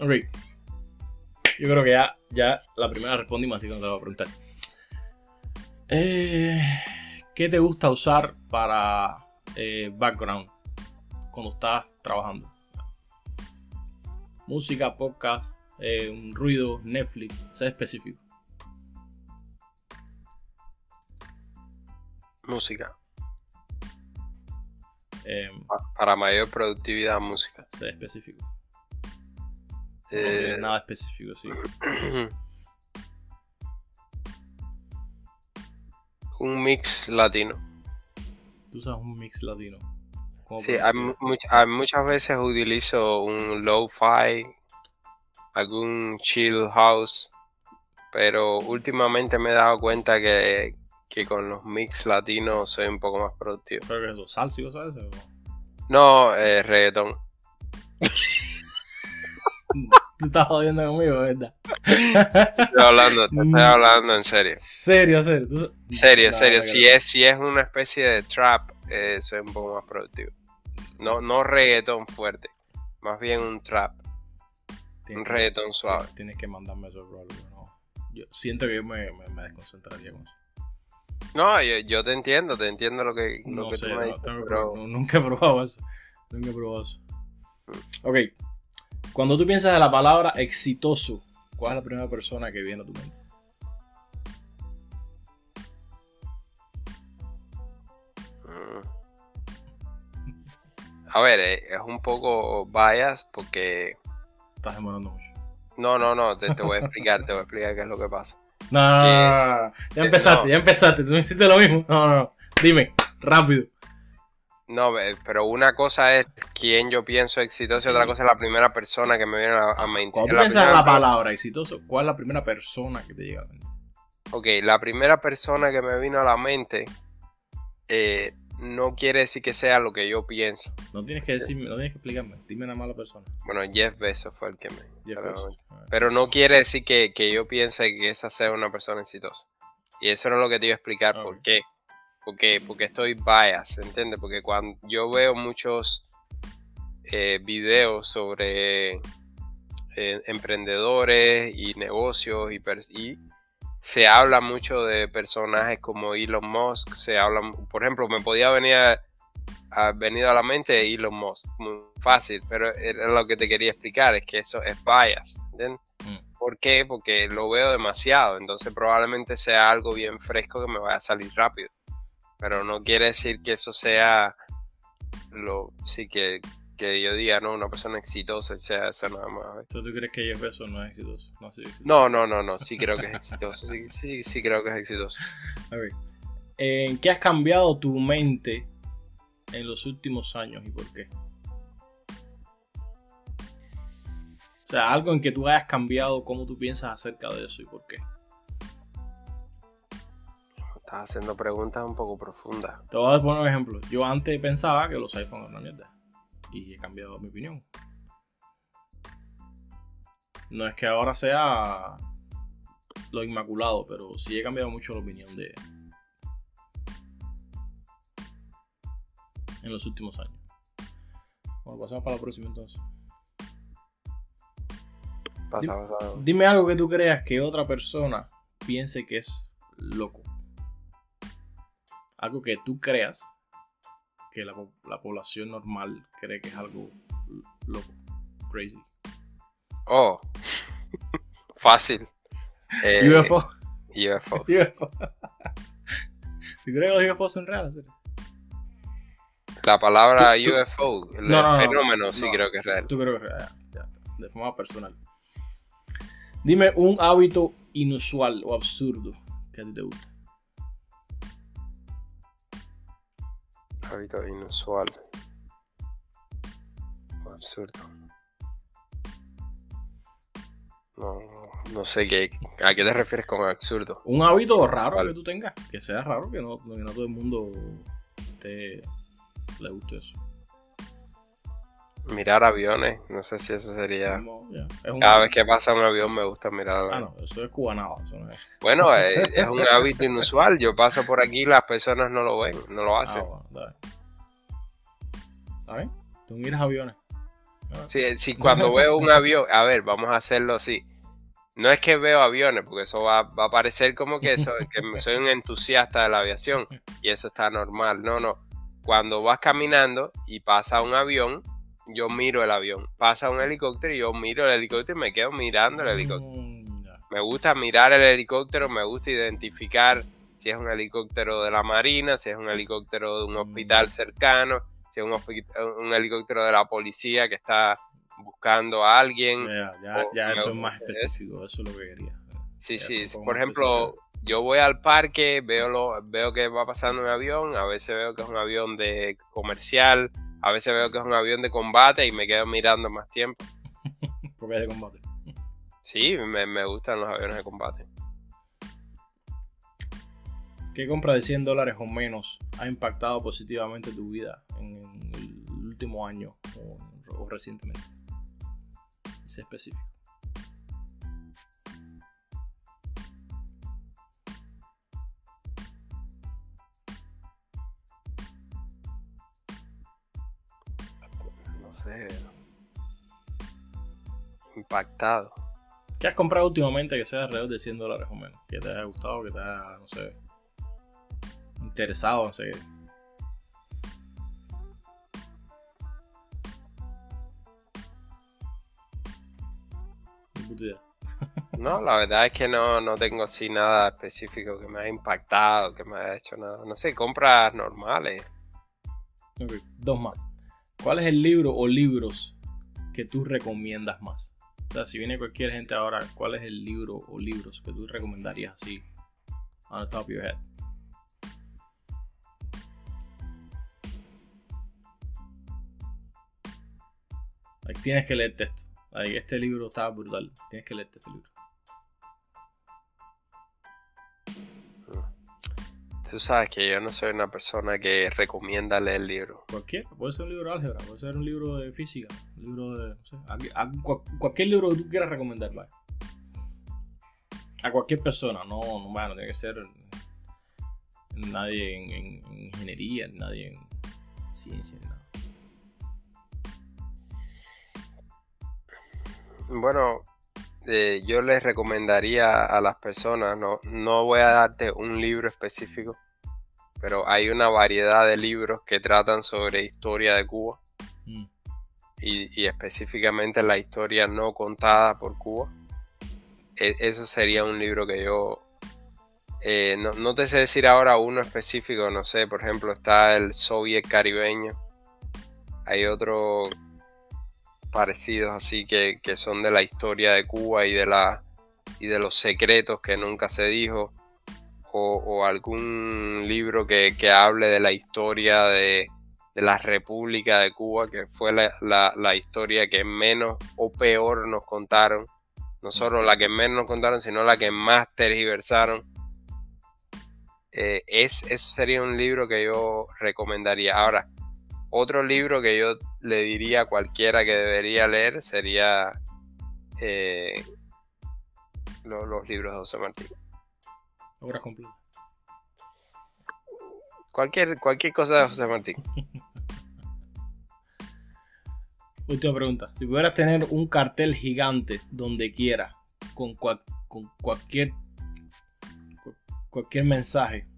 Ok. Yo creo que ya, ya la primera respondimos, así que no te lo voy a preguntar. Eh, ¿Qué te gusta usar para eh, background cuando estás trabajando? Música, podcast, eh, un ruido, Netflix, sea específico. Música. Em, para mayor productividad, música. Sea específico. Eh, nada específico, sí. un mix latino. Tú usas un mix latino. Sí, hay, muchas veces utilizo un lo-fi, algún chill house, pero últimamente me he dado cuenta que, que con los mix latinos soy un poco más productivo. ¿Pero qué es eso? ¿Salsa y cosas No, eh, reggaetón. Tú estás jodiendo conmigo, ¿verdad? Estoy hablando, te estoy hablando en serio. Serio, serio. Serio, serio. Si es, si es una especie de trap, eh, soy un poco más productivo. No, no reggaetón fuerte, más bien un trap. un reggaetón suave. Tienes que mandarme eso, bro. No. Yo siento que yo me, me desconcentraría con eso. No, yo, te entiendo, te entiendo lo que, lo que tú me dices, pero... nunca he probado eso. Nunca he probado eso. Mm. Ok. Cuando tú piensas en la palabra exitoso, ¿cuál es la primera persona que viene a tu mente? Mm. A ver, eh, es un poco bias porque... Estás demorando mucho. No, no, no, te, te voy a explicar, te voy a explicar qué es lo que pasa. No, ya empezaste, ya empezaste. Tú me hiciste lo mismo. No, no, no. Dime, rápido. No, pero una cosa es quién yo pienso exitoso y otra cosa es la primera persona que me viene a, mente. Cuando piensas la, la palabra exitoso, ¿cuál es la primera persona que te llega a la mente? Ok, la primera persona que me vino a la mente eh, no quiere decir que sea lo que yo pienso. No tienes que decirme, no tienes que explicarme. Dime una mala persona. Bueno, Jeff Bezos fue el que me. Pero no quiere decir que, yo piense que esa sea una persona exitosa. Y eso no es lo que te iba a explicar. ¿Por qué? Porque, porque estoy bias, ¿entiendes? Porque cuando yo veo muchos eh, videos sobre eh, emprendedores y negocios y, y se habla mucho de personajes como Elon Musk, se habla, por ejemplo, me podía venir a, venido a la mente Elon Musk, muy fácil, pero lo que te quería explicar, es que eso es bias, ¿entiendes? Mm. ¿Por qué? Porque lo veo demasiado, entonces probablemente sea algo bien fresco que me vaya a salir rápido, pero no quiere decir que eso sea lo, sí que que yo diga, no, una persona exitosa sea eso nada más. ¿Tú, crees que Jeff Bezos no es exitoso? No, no, no, no, sí creo que es exitoso, sí, sí, sí creo que es exitoso. A ver, ¿en qué has cambiado tu mente en los últimos años y por qué? O sea, algo en que tú hayas cambiado, cómo tú piensas acerca de eso y por qué. Estás haciendo preguntas un poco profundas. Te voy a poner un ejemplo. Yo antes pensaba que los iPhones eran una mierda. Y he cambiado mi opinión. No es que ahora sea lo inmaculado, pero sí he cambiado mucho la opinión de. En los últimos años. Bueno, pasamos para la próxima entonces. Pasa, pasa. Dime algo que tú creas que otra persona piense que es loco. Algo que tú creas que la, la población normal cree que es algo loco. Crazy. Oh, fácil. Eh, UFO. UFO. UFO. ¿Tú crees que los UFO son reales? La palabra Tú- tú- UFO, el No, no, no, fenómeno, sí creo que es real. Tú creo que es real. Ya, de forma personal. Dime un hábito inusual o absurdo que a ti te gusta. Hábito inusual. O absurdo. No, no sé qué. ¿A qué te refieres con absurdo? Un hábito raro Vale. que tú tengas. Que sea raro, que no, que no todo el mundo te, le guste eso. Mirar aviones, no sé si eso sería. Es un- Cada vez que pasa un avión me gusta mirar Ah, aviones. no, eso es cubanado. Eso no es. Bueno, es, es un hábito inusual. Yo paso por aquí y las personas no lo ven, no lo Ah, hacen. bueno, está bien. ¿Está bien? Tú miras aviones. Ah, Sí, sí, cuando veo un avión, a ver, vamos a hacerlo así. No es que veo aviones, porque eso va, va a parecer como que, eso, que soy un entusiasta de la aviación y eso está normal. No, no. Cuando vas caminando y pasa un avión, yo miro el avión. Pasa un helicóptero y yo miro el helicóptero y me quedo mirando el helicóptero. Mm. Me gusta mirar el helicóptero, me gusta identificar si es un helicóptero de la marina, si es un helicóptero de un hospital cercano, si es un, hospi- un helicóptero de la policía que está buscando a alguien. Ya, ya, ya eso es más específico. Eso es lo que quería. Sí, Ya, sí. Por ejemplo, yo voy al parque, veo lo, veo que va pasando un avión, a veces veo que es un avión de comercial, a veces veo que es un avión de combate y me quedo mirando más tiempo. Porque es de combate. Sí, me, me gustan los aviones de combate. ¿Qué compra de 100 dólares o menos ha impactado positivamente tu vida en el último año o, o recientemente? Es específico. Sé. Impactado. ¿Qué has comprado últimamente que sea alrededor de 100 dólares o menos? Que te haya gustado, que te haya, no sé, interesado, no sé. Idea. No, la verdad es que no, no tengo así nada específico que me haya impactado, que me haya hecho nada. No sé, compras normales. Ok, Dos más. ¿Cuál es el libro o libros que tú recomiendas más? O sea, si viene cualquier gente ahora, ¿cuál es el libro o libros que tú recomendarías así? On the top of your head. Tienes que leerte esto. Este libro está brutal. Tienes que leerte este libro. Tú sabes que yo no soy una persona que recomienda leer libros. Cualquiera. Puede ser un libro de álgebra, puede ser un libro de física, un libro de. No sé, a- a- cual- cualquier libro que tú quieras recomendar, vaya. A cualquier persona, no, no, vaya, no tiene que ser nadie en, en- en ingeniería, nadie en ciencia, ni nada. Bueno, eh, yo les recomendaría a las personas, no, no voy a darte un libro específico, pero hay una variedad de libros que tratan sobre historia de Cuba Mm. y, y específicamente la historia no contada por Cuba. E- eso sería un libro que yo... eh, no, no te sé decir ahora uno específico, no sé, por ejemplo está el Soviet caribeño, hay otro parecidos así que, que son de la historia de Cuba y de la y de los secretos que nunca se dijo o, algún libro que, que hable de la historia de, de la República de Cuba que fue la, la- la historia que menos o peor nos contaron no solo la que menos nos contaron sino la que más tergiversaron eh, es, eso sería un libro que yo recomendaría. Ahora, otro libro que yo le diría a cualquiera que debería leer sería eh, los libros de José Martín. Obras completas. Cualquier, cualquier cosa de José Martín. Última pregunta. Si pudieras tener un cartel gigante donde quiera, con, con cualquier cualquier mensaje,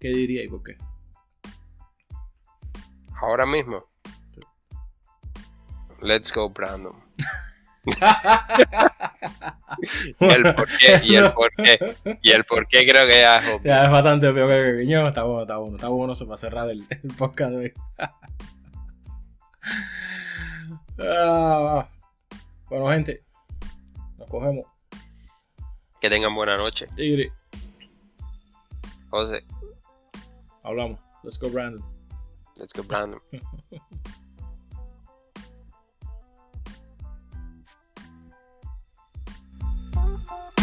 ¿qué diría y por qué? Ahora mismo. Let's go, Brandon. y el por qué, y el por qué, y el por qué creo que ya es Ya es bastante peor que yo, está bueno, está bueno, está bueno eso para cerrar el, podcast de hoy. Ah, bueno, gente, nos cogemos. Que tengan buena noche. Tigre. José. Hablamos. Let's go, Brandon. Let's go, Brandon.